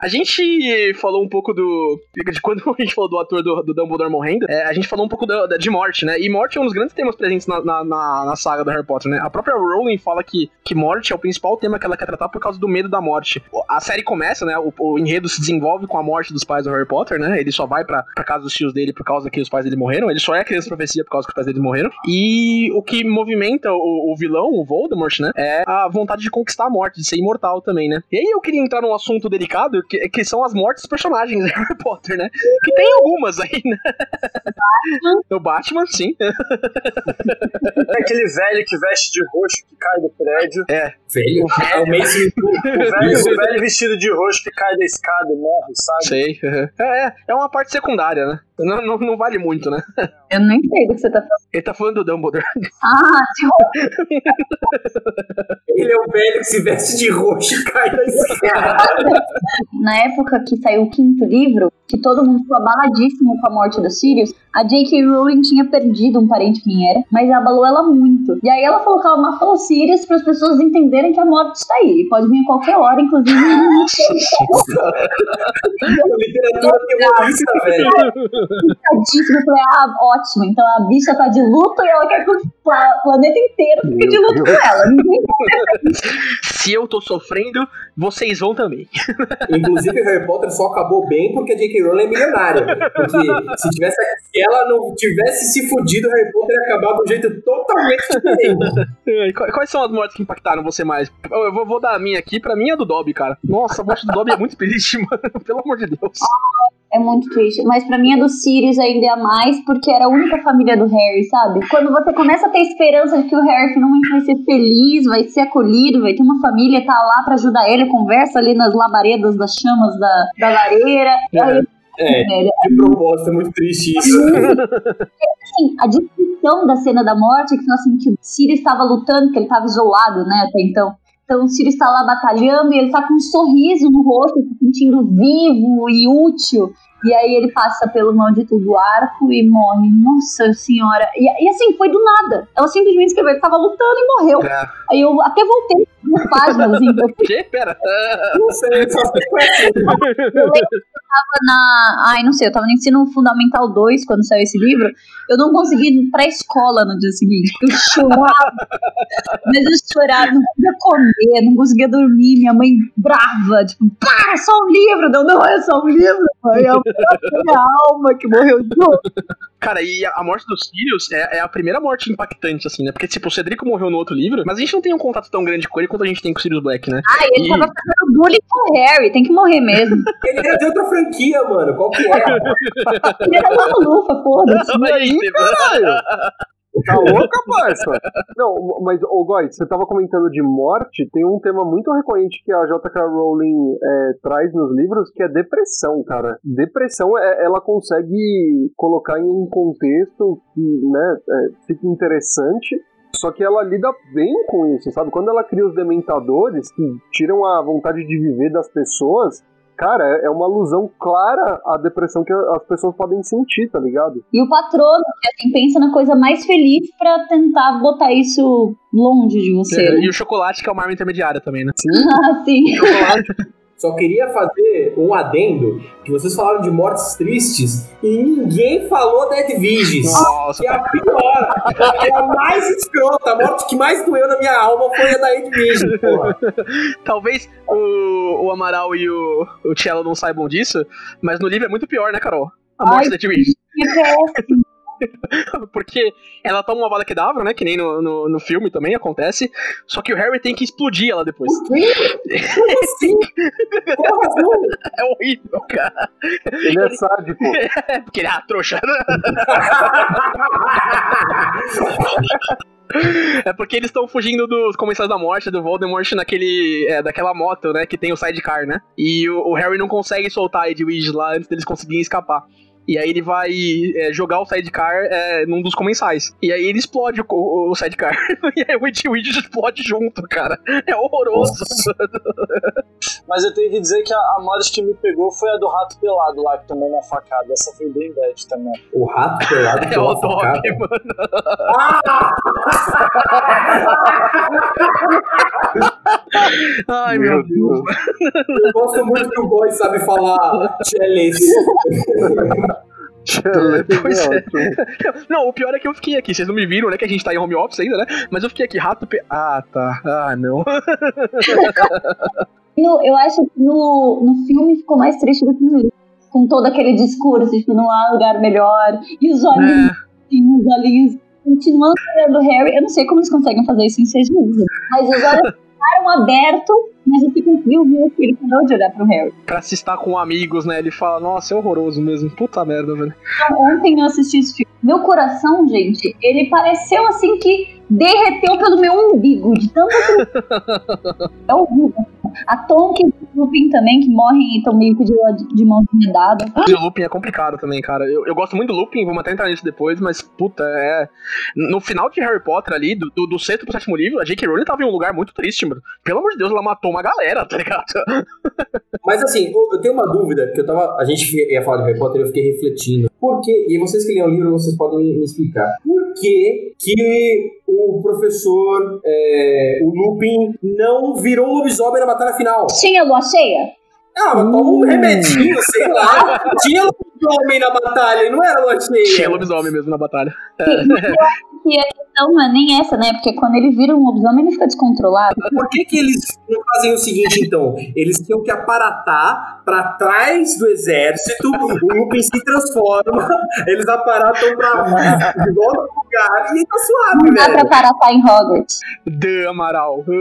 D: a gente falou um pouco do. De quando a gente falou do ator do, do Dumbledore morrendo, é, a gente falou um pouco da- da- de morte, né? E morte é um dos grandes temas presentes na, na, na- na saga do Harry Potter, né? A própria Rowling fala que, que morte é o principal tema que ela quer tratar por causa do medo da morte. A série começa, né? O, o enredo se desenvolve com a morte dos pais do Harry Potter, né? Ele só vai pra, pra casa dos tios dele por causa que os pais dele morreram. Ele só é criança profecia por causa que os pais dele morreram. E o que movimenta o, o vilão, o Voldemort, né? É a vontade de conquistar a morte, de ser imortal também, né? E aí eu queria entrar num assunto delicado, que, que são as mortes dos personagens de Harry Potter, né? Que tem algumas aí, né? O Batman, sim.
F: É aquele velho que veste de roxo que cai do prédio.
C: Velho, é o
F: O velho, o velho vestido de roxo que cai da escada e morre, sabe?
D: Sei. É, é, é uma parte secundária, né? Não, não, não vale muito, né?
E: Eu nem sei do que você tá falando.
D: Ele tá falando do Dumbledore.
E: Ah, tipo,
C: Ele é o velho que se veste de roxo e cai da escada.
E: Na época que saiu o quinto livro, que todo mundo ficou abaladíssimo com a morte do Sirius, a J.K. Rowling tinha perdido um parente quem era, mas abalou ela muito. E aí ela falou que ela matou o Sirius para as pessoas entenderem que a morte está aí. Pode vir a qualquer hora, inclusive.
C: Literatura terrorista, velho.
E: Tadíssimo. Eu falei, ah, ótimo. Então a bicha tá de luto e ela quer que o pla- planeta inteiro fique de luto com ela.
D: Se eu tô sofrendo, vocês vão também.
C: Inclusive, Harry Potter só acabou bem porque a J.K. Rowling é milionária. Porque se, tivesse, se ela não tivesse se fudido, Harry Potter ia acabar de um jeito totalmente diferente.
D: E qu- Quais são as mortes que impactaram você mais? Eu vou, vou dar a minha aqui, pra mim é do Dobby, cara. Nossa, a morte do Dobby é muito triste, mano. Pelo amor de Deus.
E: É muito triste. Mas pra mim a do Sirius ainda é mais, porque era a única família do Harry, sabe? Quando você começa a ter esperança de que o Harry finalmente vai ser feliz, vai ser acolhido, vai ter uma família, tá lá pra ajudar ele, conversa ali nas labaredas das chamas da, da lareira. Aí,
C: É,
E: velho,
C: de propósito, é muito triste isso.
E: assim, a descrição da cena da morte, que assim, que o Sirius estava lutando, que ele estava isolado, né, até então. Então o Sirius está lá batalhando e ele tá com um sorriso no rosto, se sentindo vivo e útil. E aí ele passa pelo maldito do arco e morre. Nossa senhora. E, e assim, foi do nada. Ela simplesmente escreveu, ele tava lutando e morreu.
D: É.
E: Aí eu até voltei nas páginas, assim, eu
D: Que? Pera.
C: Não sei, só sei que é assim.
E: na. Ai, não sei, eu tava no ensino fundamental 2 quando saiu esse livro. Eu não consegui ir pra escola no dia seguinte. Eu chorava. Mas eu chorava, não conseguia comer, não conseguia dormir. Minha mãe brava, tipo, para, é só um livro. Não, não é só um livro. Mãe, a minha alma que morreu junto.
D: Cara, e a morte do Sirius é, é a primeira morte impactante, assim, né? Porque, tipo, o Cedrico morreu no outro livro, mas a gente não tem um contato tão grande com ele quanto a gente tem com o Sirius Black, né?
E: Ai, ele
D: E-
E: tava fazendo bullying com o Harry, tem que morrer mesmo.
C: Ele era de outra franquia, mano. Qual que é?
E: Ele era uma lufa, foda-se.
D: Aí,
B: Tá louca, parça? Não, mas, ô Góis, você tava comentando de morte, tem um tema muito recorrente que a J.K. Rowling é, traz nos livros, que é depressão, cara. Depressão, é, ela consegue colocar em um contexto que, né, é, fica interessante, só que ela lida bem com isso, sabe? Quando ela cria os dementadores, que tiram a vontade de viver das pessoas, cara, é é uma alusão clara à depressão que as pessoas podem sentir, tá ligado?
E: E o patrono, que assim, pensa na coisa mais feliz pra tentar botar isso longe de você. né?
D: E o chocolate, que é uma arma intermediária também, né?
E: Ah, sim.
C: Só queria fazer um adendo que vocês falaram de mortes tristes e ninguém falou da Edviges.
D: Nossa,
C: Que é a pior, que é a mais escrota, a morte que mais doeu na minha alma foi a da Edviges, porra.
D: talvez o, o Amaral e o, o Cello não saibam disso, mas no livro é muito pior, né, Carol? A morte
E: Ai.
D: da Edwidge.
E: Que péssimo.
D: Porque ela toma uma bala que dava, né? Que nem no, no, no filme também acontece. Só que o Harry tem que explodir ela depois.
C: Como assim?
D: É horrível, cara.
B: Ele é sádico.
D: É, porque ele é a trouxa. É porque eles estão fugindo dos comensais da morte, do Voldemort naquele. É, daquela moto, né? Que tem o sidecar, né? E o, o Harry não consegue soltar a Edwidge lá antes deles conseguirem escapar. E aí ele vai é, jogar o sidecar é, num dos comensais. E aí ele explode o, o, o sidecar. e aí o Edwidge explode junto, cara. É horroroso.
F: Mas eu tenho que dizer que a, a morte que me pegou foi a do rato pelado lá, que tomou uma facada. Essa foi bem bad também.
C: O rato pelado
D: É
C: que
D: o
C: uma facada.
D: Dobby, mano. Ai, meu Deus.
C: Eu gosto muito que o boy sabe falar Chelis.
D: Pois é.
B: ótimo.
D: Não, o pior é que eu fiquei aqui. Vocês não me viram, né? Que a gente tá em home office ainda, né? Mas eu fiquei aqui, rato. Pe... Ah, tá. Ah, não.
E: No- eu acho que no, no filme ficou mais triste do que no livro. Com todo aquele discurso, tipo, não há lugar melhor. E os olhinhos, assim, os olhinhos continuando olhando o Harry. Eu não sei como eles conseguem fazer isso em seis meses. Mas os olhos ficaram abertos, mas você conseguiu ver que ele parou de olhar pro Harry.
D: Pra se estar com amigos, né? Ele fala, nossa, é horroroso mesmo. Puta merda, velho.
E: Então, ontem eu assisti esse filme. Meu coração, gente, ele pareceu assim que derreteu pelo meu umbigo, de tanto que... É horrível. A Tonk e o Lupin também, que morrem e estão meio que de, de mão dada.
D: E o Lupin é complicado também, cara. Eu, eu gosto muito do Lupin, vamos até entrar nisso depois, mas puta, é. No final de Harry Potter ali, do, do, do sexto pro sétimo livro, a J.K. Rowling tava em um lugar muito triste, mano. Pelo amor de Deus, ela matou uma galera, tá ligado?
C: Mas assim, eu eu tenho uma dúvida, que eu tava. A gente ia falar de Harry Potter e eu fiquei refletindo. Por que, e vocês que leem o livro, vocês podem me, me explicar. Por que, que o professor, é, o Lupin, não virou um lobisomem na batalha final?
E: Tinha lua cheia?
C: Ah, mas toma um remedinho, sei lá. Tinha lobisomem na batalha, e não era lua cheia.
D: Tinha lobisomem mesmo na batalha.
E: Que a questão não é nem essa, né? Porque quando ele vira um lobisomem, ele fica descontrolado.
C: Por que, que eles não fazem o seguinte, então? Eles tinham que aparatar pra trás do exército, o Lupin se transforma, eles aparatam pra de volta lugar e tá suave,
E: Não dá
C: velho.
E: pra paratar em Hogwarts.
D: De Amaral.
F: Por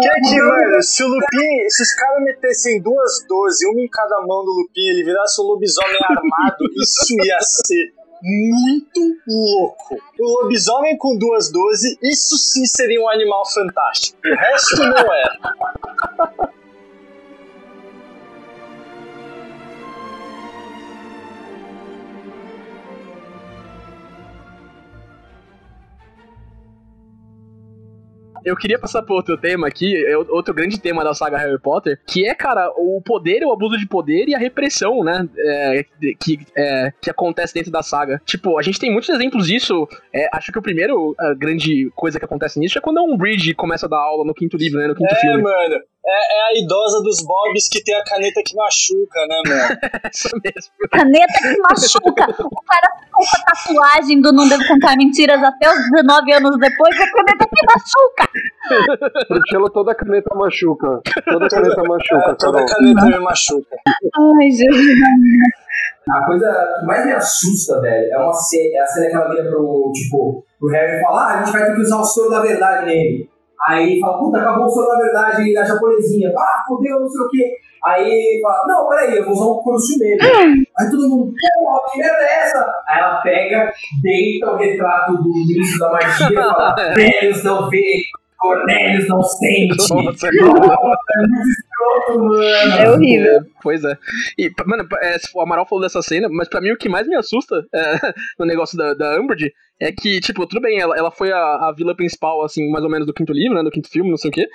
F: que que, mano, se o Lupin, se os caras metessem duas 12, uma em cada mão do Lupin, ele virasse um lobisomem armado, isso ia ser muito louco. O lobisomem com duas 12, isso sim seria um animal fantástico. O resto não é.
D: Eu queria passar por outro tema aqui, é outro grande tema da saga Harry Potter, que é, cara, o poder, o abuso de poder e a repressão, né? é, que, é, que acontece dentro da saga. Tipo, a gente tem muitos exemplos disso. é, acho que o primeiro grande coisa que acontece nisso é quando a Umbridge começa a dar aula no quinto livro, né? No quinto
F: É,
D: filme.
F: mano. É, é a idosa dos Bobs que tem a caneta que machuca, né, mano?
D: Isso mesmo.
E: Caneta que machuca. O cara ficou com a tatuagem do Não Devo Contar Mentiras até os 19 anos depois. A caneta que machuca.
B: Cello toda caneta machuca. Toda caneta machuca,
F: É, toda caneta me machuca.
E: Ai, Jesus.
C: A coisa que mais me assusta, velho, é, uma cena, é a cena que ela vira pro, tipo, pro Harry e fala, ah, a gente vai ter que usar o soro da verdade nele. Aí fala, puta, acabou o soro da verdade na japonesinha. Ah, fodeu, não sei o quê. Aí fala, não, peraí, eu vou usar um curso nele. Aí todo mundo, porra, que merda é essa? Aí ela pega, deita o retrato do ministro da magia e fala, velhos não veem, Cornélios não sente.
D: Nossa,
C: É muito escroto, mano.
E: É horrível.
D: Pois é. E, mano, é, o Amaral falou dessa cena, mas pra mim o que mais me assusta é, no negócio da, da Umbridge é que, tipo, tudo bem, ela, ela foi a, a vila principal, assim, mais ou menos do quinto livro, né, do quinto filme, não sei o quê.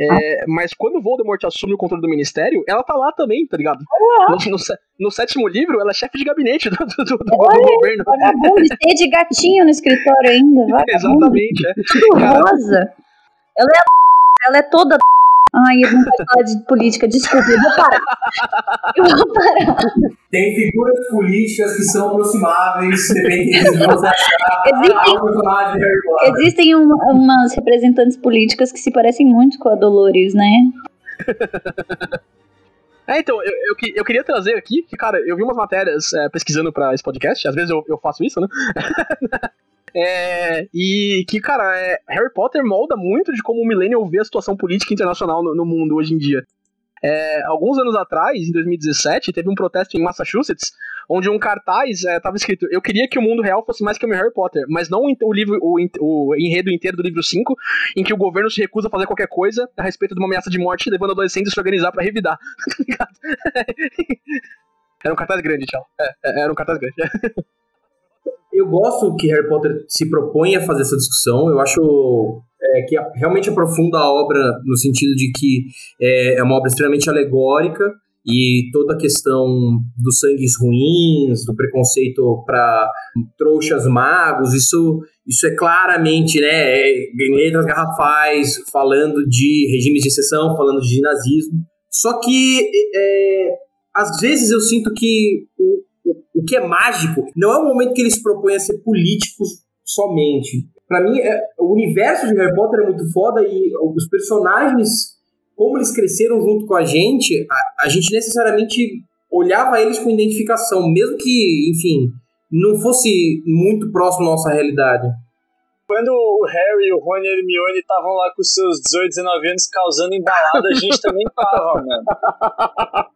D: É, mas quando o Voldemort assume o controle do ministério, ela tá lá também, tá ligado? No, no no sétimo livro, ela é chefe de gabinete do, do, do- do- do governo.
E: Vagabundo, de gatinho no escritório ainda. Vagabundo.
D: Exatamente, é.
E: Tudo
D: Cara.
E: rosa. Ela é, ela é toda. Ai, eu não posso falar de política, desculpa, eu vou parar. Eu vou parar.
C: Tem figuras políticas que são aproximáveis, dependendo de você achar
E: Existem-. Existem um- umas representantes políticas que se parecem muito com a Dolores, né?
D: É, então, eu, eu, eu queria trazer aqui, que, cara, eu vi umas matérias é, pesquisando pra esse podcast, às vezes eu, eu faço isso, né? É, e que, cara, é, Harry Potter molda muito de como o Millennial vê a situação política internacional no, no mundo hoje em dia. É, alguns anos atrás, em 2017, teve um protesto em Massachusetts, onde um cartaz estava escrito: Eu queria que o mundo real fosse mais que o meu Harry Potter, mas não o, livro, o, o enredo inteiro do livro 5, em que o governo se recusa a fazer qualquer coisa a respeito de uma ameaça de morte, levando adolescentes a se organizar pra revidar. Tá? Era um cartaz grande, tchau. É, é, era um cartaz grande.
C: Eu gosto que Harry Potter se propõe a fazer essa discussão. Eu acho é, que realmente aprofunda a obra no sentido de que é, é uma obra extremamente alegórica e toda a questão dos sangues ruins, do preconceito para trouxas magos, isso, isso é claramente, né, é, em letras garrafais, falando de regimes de exceção, falando de nazismo. Só que é, às vezes eu sinto que o, o, que é mágico não é o momento que eles propõem a ser políticos somente. Pra mim, é- o universo de Harry Potter é muito foda e os personagens, como eles cresceram junto com a gente, a, a gente necessariamente olhava eles com identificação, mesmo que, enfim, não fosse muito próximo à nossa realidade.
F: Quando o Harry, o Rony e a Hermione estavam lá com seus 18, 19 anos causando embalada, a gente também tava, mano.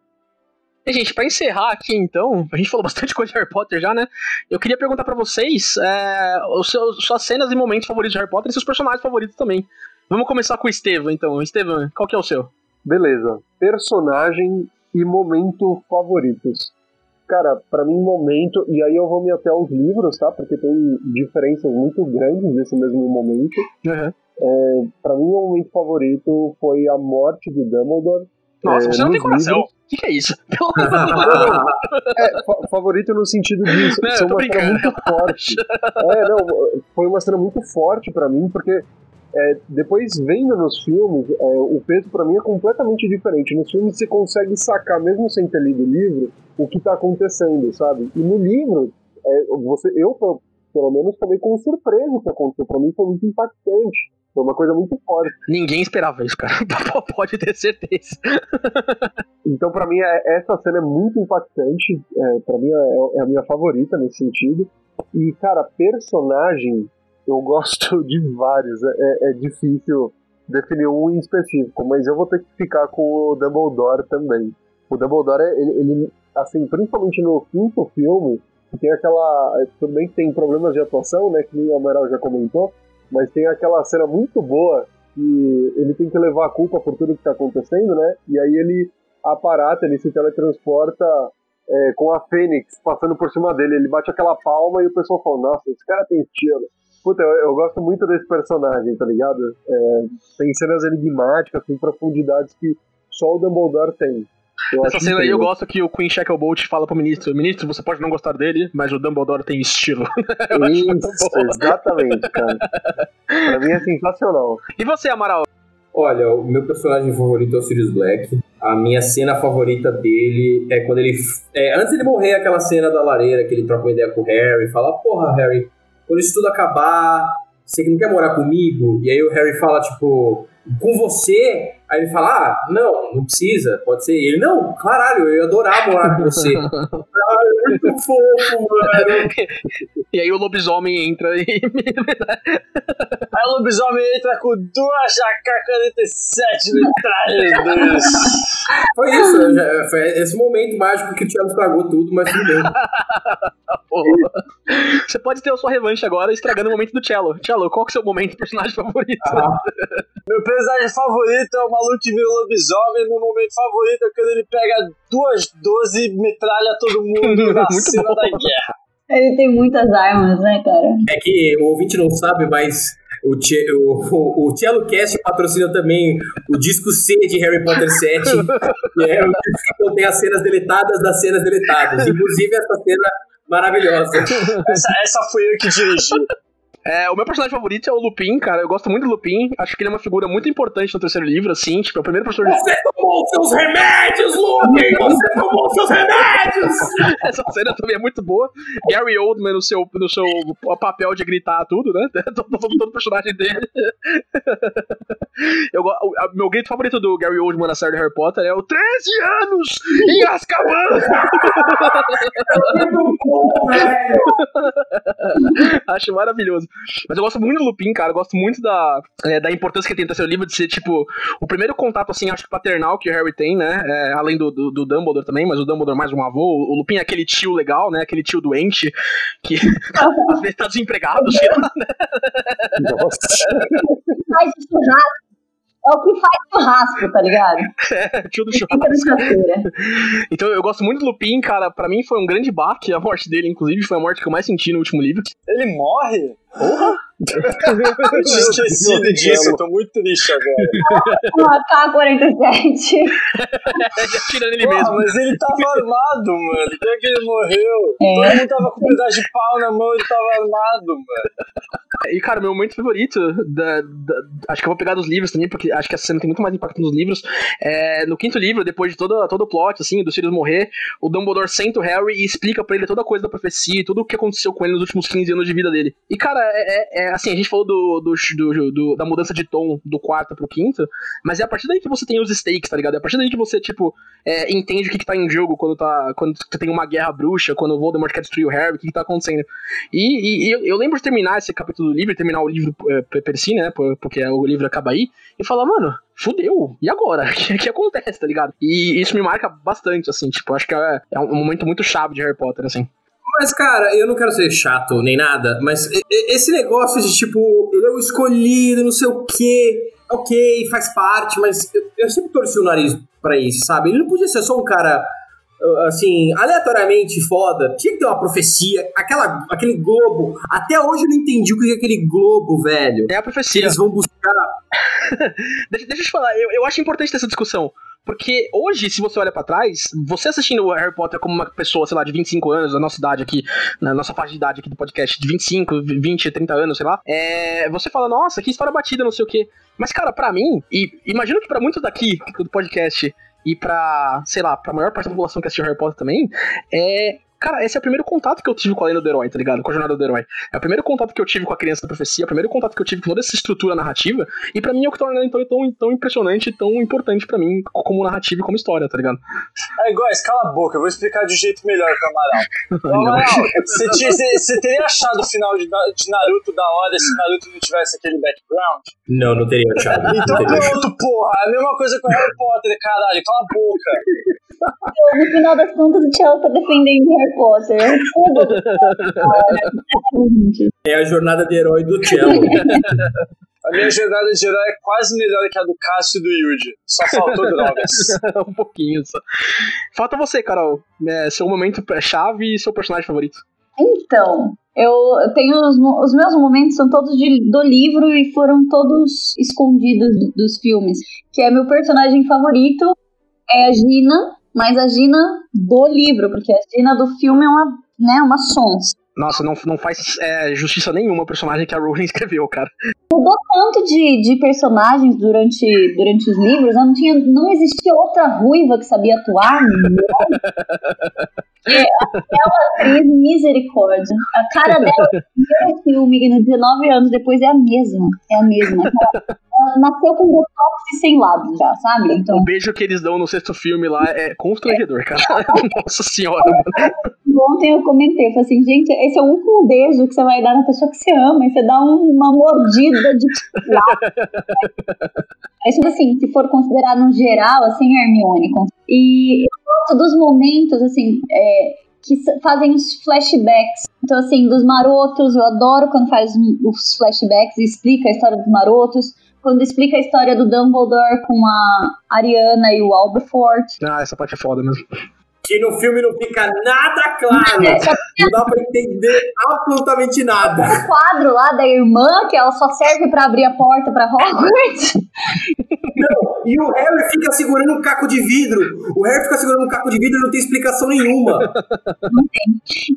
D: E, gente, pra encerrar aqui então, a gente falou bastante coisa de Harry Potter já, né? Eu queria perguntar pra vocês é, os seus, suas cenas e momentos favoritos de Harry Potter e seus personagens favoritos também. Vamos começar com o Estevam, então. Estevam, qual que é o seu?
B: Beleza. Personagem e momento favoritos. Cara, pra mim, momento, e aí eu vou me até aos livros, tá? Porque tem diferenças muito grandes nesse mesmo momento.
D: Uhum.
B: É, pra mim, o momento favorito foi a morte de Dumbledore.
D: Nossa,
B: É,
D: você não tem
B: nos
D: coração.
B: livros-
D: O que, que é isso?
B: É, fa- favorito no sentido de ser
D: Não, tô
B: uma cena muito forte. É, não, foi uma cena muito forte pra mim, porque é, depois vendo nos filmes, é, o peso pra mim é completamente diferente. Nos filmes você consegue sacar, mesmo sem ter lido o livro, o que tá acontecendo, sabe? E no livro, é, você, eu pelo menos tomei como surpresa o que aconteceu. Pra mim foi muito impactante. Foi uma coisa muito forte.
D: Ninguém esperava isso, cara. Pode ter certeza.
B: Então, pra mim, é- essa cena é muito impactante. É, para mim, é, é a minha favorita nesse sentido. E, cara, personagem, eu gosto de vários. É, é- é difícil definir um em específico, mas eu vou ter que ficar com o Dumbledore também. O Dumbledore, ele, ele, assim, principalmente no quinto filme, tem aquela. Que tem problemas de atuação, né? Que o Amaral já comentou, mas tem aquela cena muito boa que ele tem que levar a culpa por tudo que tá acontecendo, né? E aí ele aparata, ele se teletransporta é, com a Fênix passando por cima dele. Ele bate aquela palma e o pessoal fala: Nossa, esse cara tem estilo. Puta, eu, eu gosto muito desse personagem, tá ligado? É, tem cenas enigmáticas, tem profundidades que só o Dumbledore tem. Eu
D: Essa cena aí eu gosto que o Queen Shacklebolt fala pro ministro: Ministro, você pode não gostar dele, mas o Dumbledore tem estilo.
B: Isso, exatamente, cara. pra mim é sensacional.
D: E você, Amaral?
C: Olha, o meu personagem favorito é o Sirius Black. A minha cena favorita dele é quando ele. é, antes dele morrer, aquela cena da lareira que ele troca uma ideia com o Harry, fala: Porra, Harry, quando isso tudo acabar, você que não quer morar comigo? E aí o Harry fala, tipo, com você? Aí ele fala: Ah, não, não precisa, pode ser. Ele: Não, caralho, eu ia adorar morar com você. ah, muito fofo, mano.
D: E aí o lobisomem entra e.
F: Aí o lobisomem entra com duas AK-47 metralhadoras.
C: Foi isso, já- foi esse momento mágico que o Thiago estragou tudo, mas tudo bem.
D: Você pode ter a sua revanche agora estragando o momento do Cello. Cello, qual que é o seu momento, personagem favorito?
F: Meu personagem favorito é o maluco que vira lobisomem. Meu momento favorito é quando ele pega duas 12 e metralha todo mundo na
D: Muito
F: cena
D: bom.
F: da guerra.
E: Ele tem muitas armas, né, cara?
C: É que o ouvinte não sabe, mas o, o, o, o Cello Cast patrocina também o disco C de Harry Potter 7, que é o disco que contém as cenas deletadas das cenas deletadas. Inclusive essa cena maravilhosa.
F: Essa, essa fui eu que dirigi.
D: É, o meu personagem favorito é o Lupin, cara. Eu gosto muito do Lupin. Acho que ele é uma figura muito importante no terceiro livro, assim. Tipo, é o primeiro professor de...
C: Você tomou seus remédios, Luke! Você tomou seus remédios!
D: Essa cena também é muito boa. Gary Oldman no seu, no seu papel de gritar tudo, né? Todo, todo, todo personagem dele. Eu, a- meu grito favorito do Gary Oldman na série de Harry Potter é o 13 anos em Azkaban! Acho maravilhoso. Mas eu gosto muito do Lupin, cara. Eu gosto muito da, é, da importância que tem no terceiro livro de ser, tipo, o primeiro contato, assim, acho que paternal que o Harry tem, né? É, além do, do, do Dumbledore também, mas o Dumbledore mais um avô. O Lupin é aquele tio legal, né? Aquele tio doente que às vezes tá desempregado, sei lá.
B: Nossa.
E: Faz churrasco. É o que faz churrasco, tá ligado?
D: tio do churrasco. Então eu gosto muito do Lupin, cara. Pra mim foi um grande baque a morte dele, inclusive. Foi a morte que eu mais senti no último livro.
F: Ele morre? Eu tinha esquecido disso, eu tô muito triste agora.
E: Um AK-47.
D: Ele atira nele
F: Porra,
D: mesmo.
F: mas ele tava armado, mano. Como é que ele morreu?
E: É.
F: Todo mundo tava com um pedaço de pau na mão, ele tava armado, mano.
D: E, cara, meu momento favorito, da, da- acho que eu vou pegar dos livros também, porque acho que essa cena tem muito mais impacto nos livros. É, no quinto livro, depois de todo, todo o plot, assim, do Sirius morrer, o Dumbledore senta o Harry e explica pra ele toda a coisa da profecia, tudo o que aconteceu com ele nos últimos 15 anos de vida dele. E, cara, é, é- é, assim, a gente falou do, do, do- do- da mudança de tom do quarto pro quinto, mas é a partir daí que você tem os stakes, tá ligado? É a partir daí que você, tipo, é, entende o que, que tá em jogo quando, tá, quando tem uma guerra bruxa, quando o Voldemort quer destruir o Harry, o que, que tá acontecendo. E, e- eu, eu lembro de terminar esse capítulo do livro, terminar o livro é, per si, né? por- Porque o livro acaba aí, e falar, mano, fudeu, e agora? O que, que acontece, tá ligado? E isso me marca bastante, assim, tipo, acho que é, é um momento muito chave de Harry Potter, assim.
C: Mas, cara, eu não quero ser chato nem nada, mas esse negócio de, tipo, ele é o escolhido, não sei o quê. ok, faz parte, mas eu, eu sempre torci o nariz pra isso, sabe? Ele não podia ser só um cara, uh, assim, aleatoriamente foda. Tinha que ter uma profecia, aquela, aquele globo. Até hoje eu não entendi o que é aquele globo, velho.
D: É a
C: Que
D: profecia.
C: eles vão buscar.
D: Deixa, deixa eu te falar, eu, eu acho importante ter essa discussão. Porque hoje, se você olha pra trás, você assistindo o Harry Potter como uma pessoa, sei lá, de 25 anos, da nossa idade aqui, na nossa faixa de idade aqui do podcast, de 25, 20, 30 anos, sei lá, é, você fala, nossa, que história batida, não sei o quê. Mas, cara, pra mim, e imagino que pra muitos daqui do podcast e pra, sei lá, pra maior parte da população que assistiu Harry Potter também, é. Cara, esse é o primeiro contato que eu tive com a lenda do herói, tá ligado? Com a jornada do herói. É o primeiro contato que eu tive com a criança da profecia, é o primeiro contato que eu tive com toda essa estrutura narrativa, e pra mim é o que torna ela então tão, tão impressionante, tão importante pra mim como narrativa e como história, tá ligado?
F: É igual, cala a boca, eu vou explicar de um jeito melhor pro Amaral. Ô, Amaral, você, tinha- você- você teria achado o final de, de Naruto da hora se Naruto não tivesse aquele background?
C: Não, não teria achado.
F: Então pronto, porra, é a mesma coisa com o Harry Potter, caralho, cala a boca.
E: No final das contas, o Tchelo tá defendendo Harry Potter. Gente,
C: É a jornada de herói do Cello.
F: A minha jornada de herói é quase melhor que a do Cássio e do Yuji. Só faltou drogas.
D: um pouquinho só. Falta você, Carol. É, seu momento chave e seu personagem favorito.
E: Então, eu tenho os, os meus momentos são todos de- do livro e foram todos escondidos do- dos filmes. Que é meu personagem favorito é a Gina, mas a Gina do livro, porque a Gina do filme é uma, né, uma sonsa.
D: Nossa, não, não faz é, justiça nenhuma o personagem que a Rowling escreveu, cara.
E: Mudou tanto de, de personagens durante, durante os livros, né? não, tinha, não existia outra ruiva que sabia atuar. É, aquela atriz, misericórdia. A cara dela no primeiro filme e no 19 anos depois é a mesma. É a mesma. nasceu com botox e sem lábios já, sabe? Então,
D: O beijo que eles dão no sexto filme lá é constrangedor, cara. Nossa senhora,
E: ontem eu comentei, eu falei assim, gente, esse é o último beijo que você vai dar na pessoa que você ama, e você dá um- uma mordida de tipo assim, se for considerar no geral, assim, Hermione. E eu gosto dos momentos, assim, é, que fazem os flashbacks. Então, assim, dos marotos, eu adoro quando faz os flashbacks e explica a história dos marotos. Quando explica a história do Dumbledore com a Ariana e o Albert
D: Ah, essa parte é foda mesmo.
C: Que no filme não fica nada claro. Não dá pra entender absolutamente nada.
E: o quadro lá da irmã, que ela só serve pra abrir a porta pra Hogwarts.
C: E o Harry fica segurando um caco de vidro. O Harry fica segurando um caco de vidro e não tem explicação nenhuma.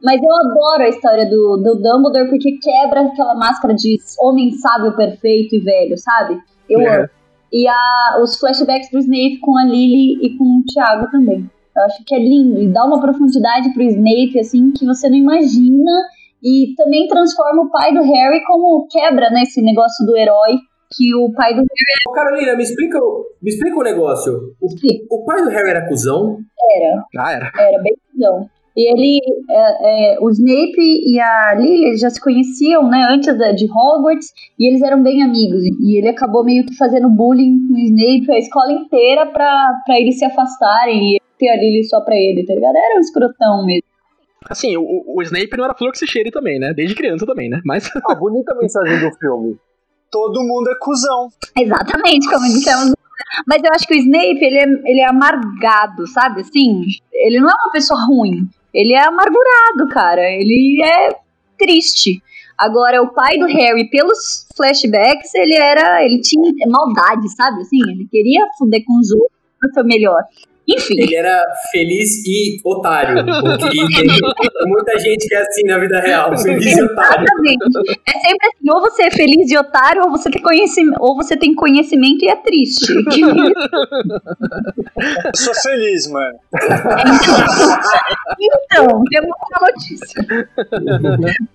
E: Mas eu adoro a história do, do Dumbledore porque quebra aquela máscara de homem sábio, perfeito e velho, sabe? Eu
D: É.
E: amo. E a, os flashbacks do Snape com a Lily e com o Thiago também. Eu acho que é lindo e dá uma profundidade pro Snape, assim, que você não imagina. E também transforma o pai do Harry como quebra, né, esse negócio do herói. Que o pai do
C: Ô, Carolina, me explica, o- me explica um negócio. O,
E: Harry
C: o pai do Harry era cuzão?
E: era.
D: Ah, era.
E: Era bem não. E ele, é, é, o Snape e a Lily já se conheciam, né, antes da- de Hogwarts, e eles eram bem amigos. E ele acabou meio que fazendo bullying com o Snape a escola inteira pra, pra eles se afastarem e ter a Lily só pra ele, tá ligado? Era um escrotão mesmo.
D: Assim, o, o Snape não era flor que se cheire também, né? Desde criança também, né? Mas.
B: Ah, bonita a mensagem do filme.
F: Todo mundo é cuzão.
E: Exatamente, como dissemos. Mas eu acho que o Snape, ele é, ele é amargado, sabe? Assim, ele não é uma pessoa ruim. Ele é amargurado, cara. Ele é triste. Agora, o pai do Harry, pelos flashbacks, ele era. Ele tinha maldade, sabe? Assim, ele queria fuder com os outros pra ser melhor. Enfim.
C: Ele era feliz e otário. Porque tem muita gente que é assim na vida real. Feliz e otário.
E: Exatamente. É sempre assim, ou você é feliz e otário, ou você tem conhecimento, ou você tem conhecimento e é triste.
F: Eu sou feliz, mano.
E: Então, temos uma notícia.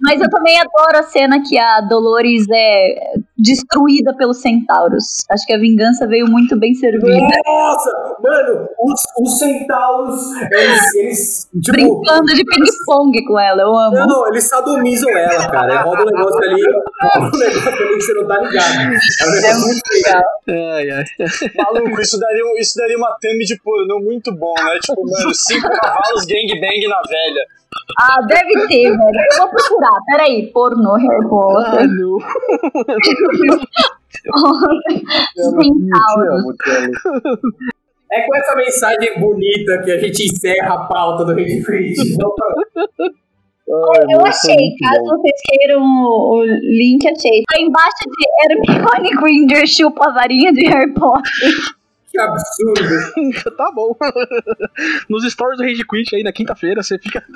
E: Mas eu também adoro a cena que a Dolores é destruída pelos centauros. Acho que a vingança veio muito bem servida.
C: Nossa, mano, os, os centauros, eles, eles tipo,
E: Brincando de ping-pong com ela, eu amo.
C: Não, eles sadomizam ela, cara. Roda um negócio ali, roda um negócio ali que você não tá ligado. É um negócio muito feio.
D: Ai, ai.
F: Maluco, isso daria, isso daria uma thumb de pornô muito bom, né? Tipo, mano, cinco cavalos gangbang na velha.
E: Ah, deve ter, velho. Eu vou procurar. Peraí, pornô, Harry
D: Ah,
E: Potter.
D: não.
C: É com essa mensagem bonita que a gente encerra a pauta do Rede Crit.
B: Ai,
E: Eu achei, caso
B: bom.
E: vocês queiram o o link, achei. Tá embaixo de Hermione Granger chupa a varinha de Harry Potter.
C: Que absurdo.
D: tá bom. Nos stories do Rage Quit aí na quinta-feira, você fica.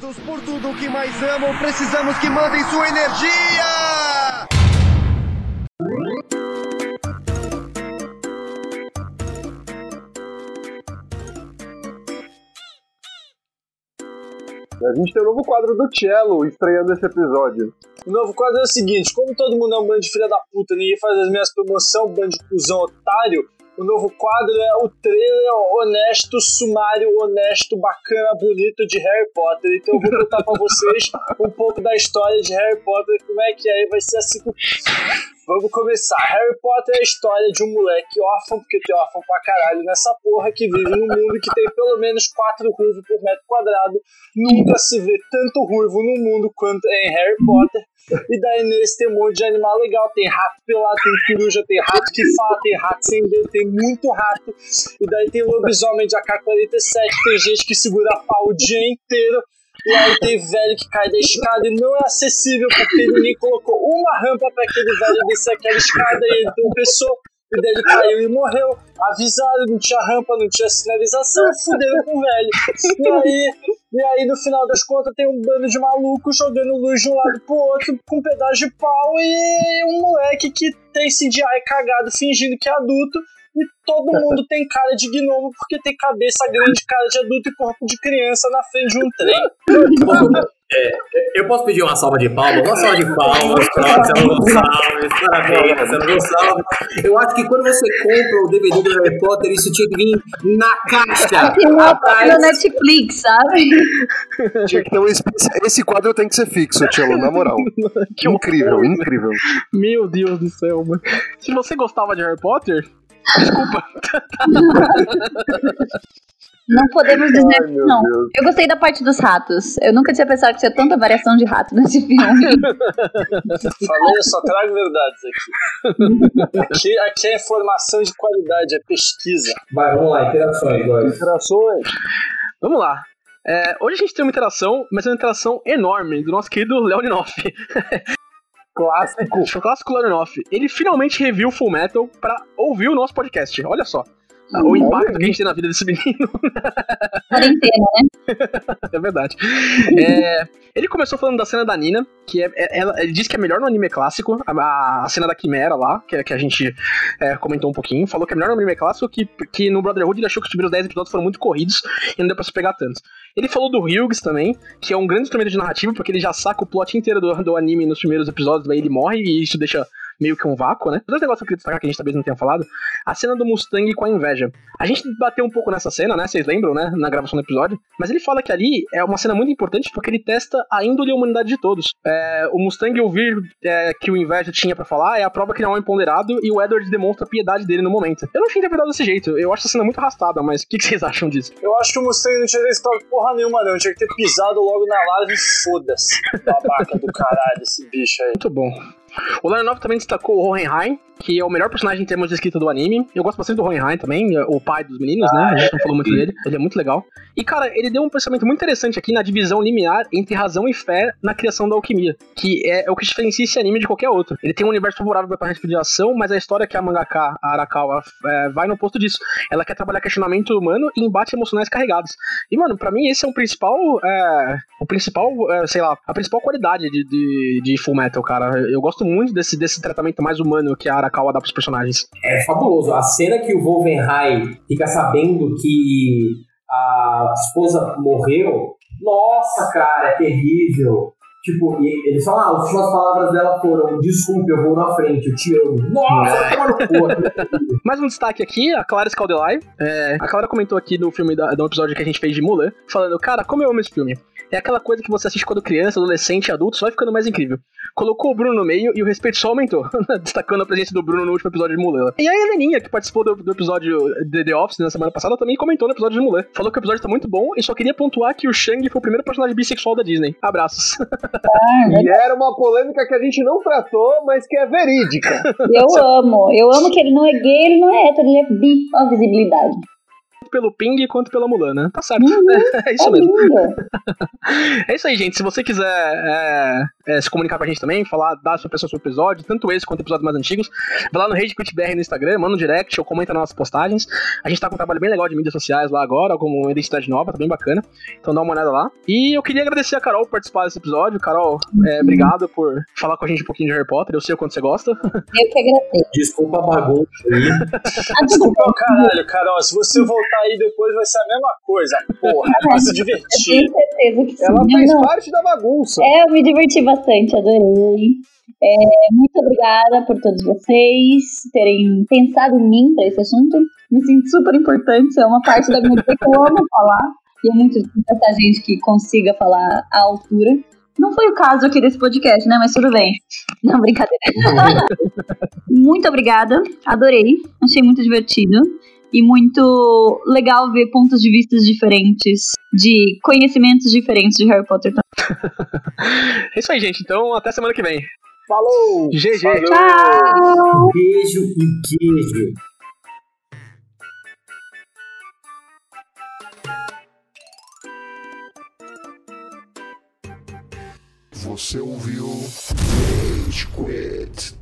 A: Por tudo que mais amam, precisamos que mandem sua energia!
B: A gente tem um novo quadro do Cello estreando esse episódio.
F: O novo quadro é o seguinte: como todo mundo é um bando de filha da puta, ninguém faz as minhas promoções, bando de cuzão otário. O novo quadro é o trailer honesto, sumário, honesto, bacana, bonito de Harry Potter. Então eu vou contar pra vocês um pouco da história de Harry Potter, como é que é, e vai ser assim. Vamos começar. Harry Potter é a história de um moleque órfão, porque tem órfão pra caralho nessa porra, que vive num mundo que tem pelo menos quatro ruivos por metro quadrado. Nunca se vê tanto ruivo no mundo quanto em Harry Potter. E daí nesse tem um monte de animal legal. Tem rato pelado, tem coruja, tem rato que fala, tem rato sem dedo, tem muito rato. E daí tem lobisomem de AK-47, tem gente que segura pau o dia inteiro. E aí tem velho que cai da escada e não é acessível porque ninguém colocou uma rampa para aquele velho descer aquela escada e ele tropeçou. E daí ele caiu e morreu. Avisaram, não tinha rampa, não tinha sinalização, fuderam com o velho. E aí, e aí, no final das contas, tem um bando de malucos jogando luz de um lado pro outro com um pedaço de pau e um moleque que tem CGI cagado fingindo que é adulto. E todo mundo tem cara de gnomo porque tem cabeça grande, cara de adulto e corpo de criança na frente de um trem.
C: É, eu posso pedir uma salva de palmas? Uma salva de palmas para Marcelo Gonçalves. Parabéns, Marcelo Gonçalves. Eu acho que quando você compra o DVD do Harry Potter, isso tinha que vir na caixa. Atrás.
E: na Netflix, sabe?
B: Tinha que ter um Esse quadro tem que ser fixo, Cello, na moral.
D: Que
B: incrível, incrível.
D: Meu Deus do céu, mano. Se você gostava de Harry Potter, desculpa.
E: Não podemos dizer
B: Ai, meu
E: não.
B: Deus.
E: Eu gostei da parte dos ratos. Eu nunca tinha pensado que tinha tanta variação de rato nesse filme.
F: Falei, eu só trago verdades aqui. aqui. Aqui é informação de qualidade, é pesquisa.
C: Vai, vamos lá, interações, Góis.
B: Interações.
D: Vamos lá. É, hoje a gente tem uma interação, mas é uma interação enorme do nosso querido Leoninoff.
B: Clássico.
D: O clássico Leoninoff. Ele finalmente reviu Full Metal pra ouvir o nosso podcast. Olha só. O impacto que a gente tem na vida desse menino.
E: Quarentena, né?
D: é verdade. É, ele começou falando da cena da Nina, que é, é- ela, ele disse que é melhor no anime clássico, a, a cena da Quimera lá, que, que a gente é, comentou um pouquinho, falou que é melhor no anime clássico, que, que no Brotherhood ele achou que os primeiros 10 episódios foram muito corridos e não deu pra se pegar tanto. Ele falou do Hughes também, que é um grande instrumento de narrativa, porque ele já saca o plot inteiro do, do anime nos primeiros episódios, daí ele morre e isso deixa meio que um vácuo, né? Dois negócios que eu queria destacar que a gente talvez não tenha falado. A cena do Mustang com a inveja. A gente bateu um pouco nessa cena, né? Vocês lembram, né? Na gravação do episódio. Mas ele fala que ali é uma cena muito importante porque ele testa a índole e a humanidade de todos. É, o Mustang ouvir é, que o inveja tinha pra falar é a prova que ele é um homem ponderado e o Edward demonstra a piedade dele no momento. Eu não tinha interpretado desse jeito. Eu acho essa cena muito arrastada, mas o que, que vocês acham disso?
F: Eu acho que o Mustang não tinha testado porra nenhuma, não. Tinha que ter pisado logo na live e foda-se. Babaca do caralho, esse bicho aí.
D: Muito bom. O Leonov também destacou o Hohenheim, que é o melhor personagem em termos de escrita do anime. Eu gosto bastante do Hohenheim também, o pai dos meninos, né? A gente não falou muito dele. Ele é muito legal. E, cara, ele deu um pensamento muito interessante aqui na divisão limiar entre razão e fé na criação da alquimia, que é, o que diferencia esse anime de qualquer outro. Ele tem um universo favorável para a de ação, mas a história que a mangaka, a Arakawa, é, vai no oposto disso. Ela quer trabalhar questionamento humano e embates emocionais carregados. E, mano, pra mim esse é o principal, é, o principal, é, sei lá, a principal qualidade de, de, de Full Metal, cara. Eu gosto muito desse, desse tratamento mais humano que a Arakawa dá pros personagens.
C: É fabuloso. A cena que o Wolfenheim fica sabendo que a esposa morreu, nossa, cara, é terrível. Tipo, e eles falam, ah, as últimas palavras dela foram: desculpe, eu vou na frente, eu te amo. Nossa, cu.
D: Mais um destaque aqui, a Clara Scaldelai. É, a Clara comentou aqui no filme da, do episódio que a gente fez de Mulan, falando, cara, como eu amo esse filme. É aquela coisa que você assiste quando criança, adolescente, adulto, só vai ficando mais incrível. Colocou o Bruno no meio e o respeito só aumentou, destacando a presença do Bruno no último episódio de Mulela. E a Heleninha, que participou do, do episódio de The Office na semana passada, também comentou no episódio de Mulan. Falou que o episódio tá muito bom e só queria pontuar que o Shang foi o primeiro personagem bissexual da Disney. Abraços.
B: E era uma polêmica que a gente não tratou, mas que é verídica.
E: Eu amo. Eu amo que ele não é gay, ele não é hétero, ele é bi. Ó, a visibilidade.
D: Tanto pelo Ping quanto pela Mulan, né? Tá certo.
E: Uhum.
D: É isso
E: É
D: mesmo.
E: linda.
D: É isso aí, gente. Se você quiser é, é, se comunicar com a gente também, falar, dar a sua impressão sobre o episódio, tanto esse quanto episódios mais antigos, vai lá no Rede Quit BR no Instagram, manda um direct ou comenta nas nossas postagens. A gente tá com um trabalho bem legal de mídias sociais lá agora, com uma identidade nova, tá bem bacana. Então dá uma olhada lá. E eu queria agradecer a Carol por participar desse episódio. Carol, é, obrigado por falar com a gente um pouquinho de Harry Potter. Eu sei o quanto você gosta.
E: Eu que agradeço.
C: Desculpa a bagunça aí.
E: Ah,
F: Desculpa,
E: bem.
F: caralho, Carol. Se você voltar aí depois vai ser a mesma coisa. Porra, é pra se
E: Eu
F: divertir.
E: tenho certeza que sim.
B: Ela faz
E: não.
B: parte da bagunça.
E: É, eu me diverti bastante, adorei. É, muito obrigada por todos vocês terem pensado em mim para esse assunto. Me sinto super importante, é uma parte da minha vida que eu amo falar. E é muito difícil achar gente que consiga falar à altura. Não foi o caso aqui desse podcast, né? Mas tudo bem. Não, brincadeira. muito obrigada, adorei. Achei muito divertido. E muito legal ver pontos de vista diferentes, de conhecimentos diferentes de Harry Potter
D: É isso aí, gente. Então, até semana que vem.
B: Falou!
D: GG.
B: Falou.
E: Tchau!
C: Beijo e queijo.
G: Você ouviu Rage Quit.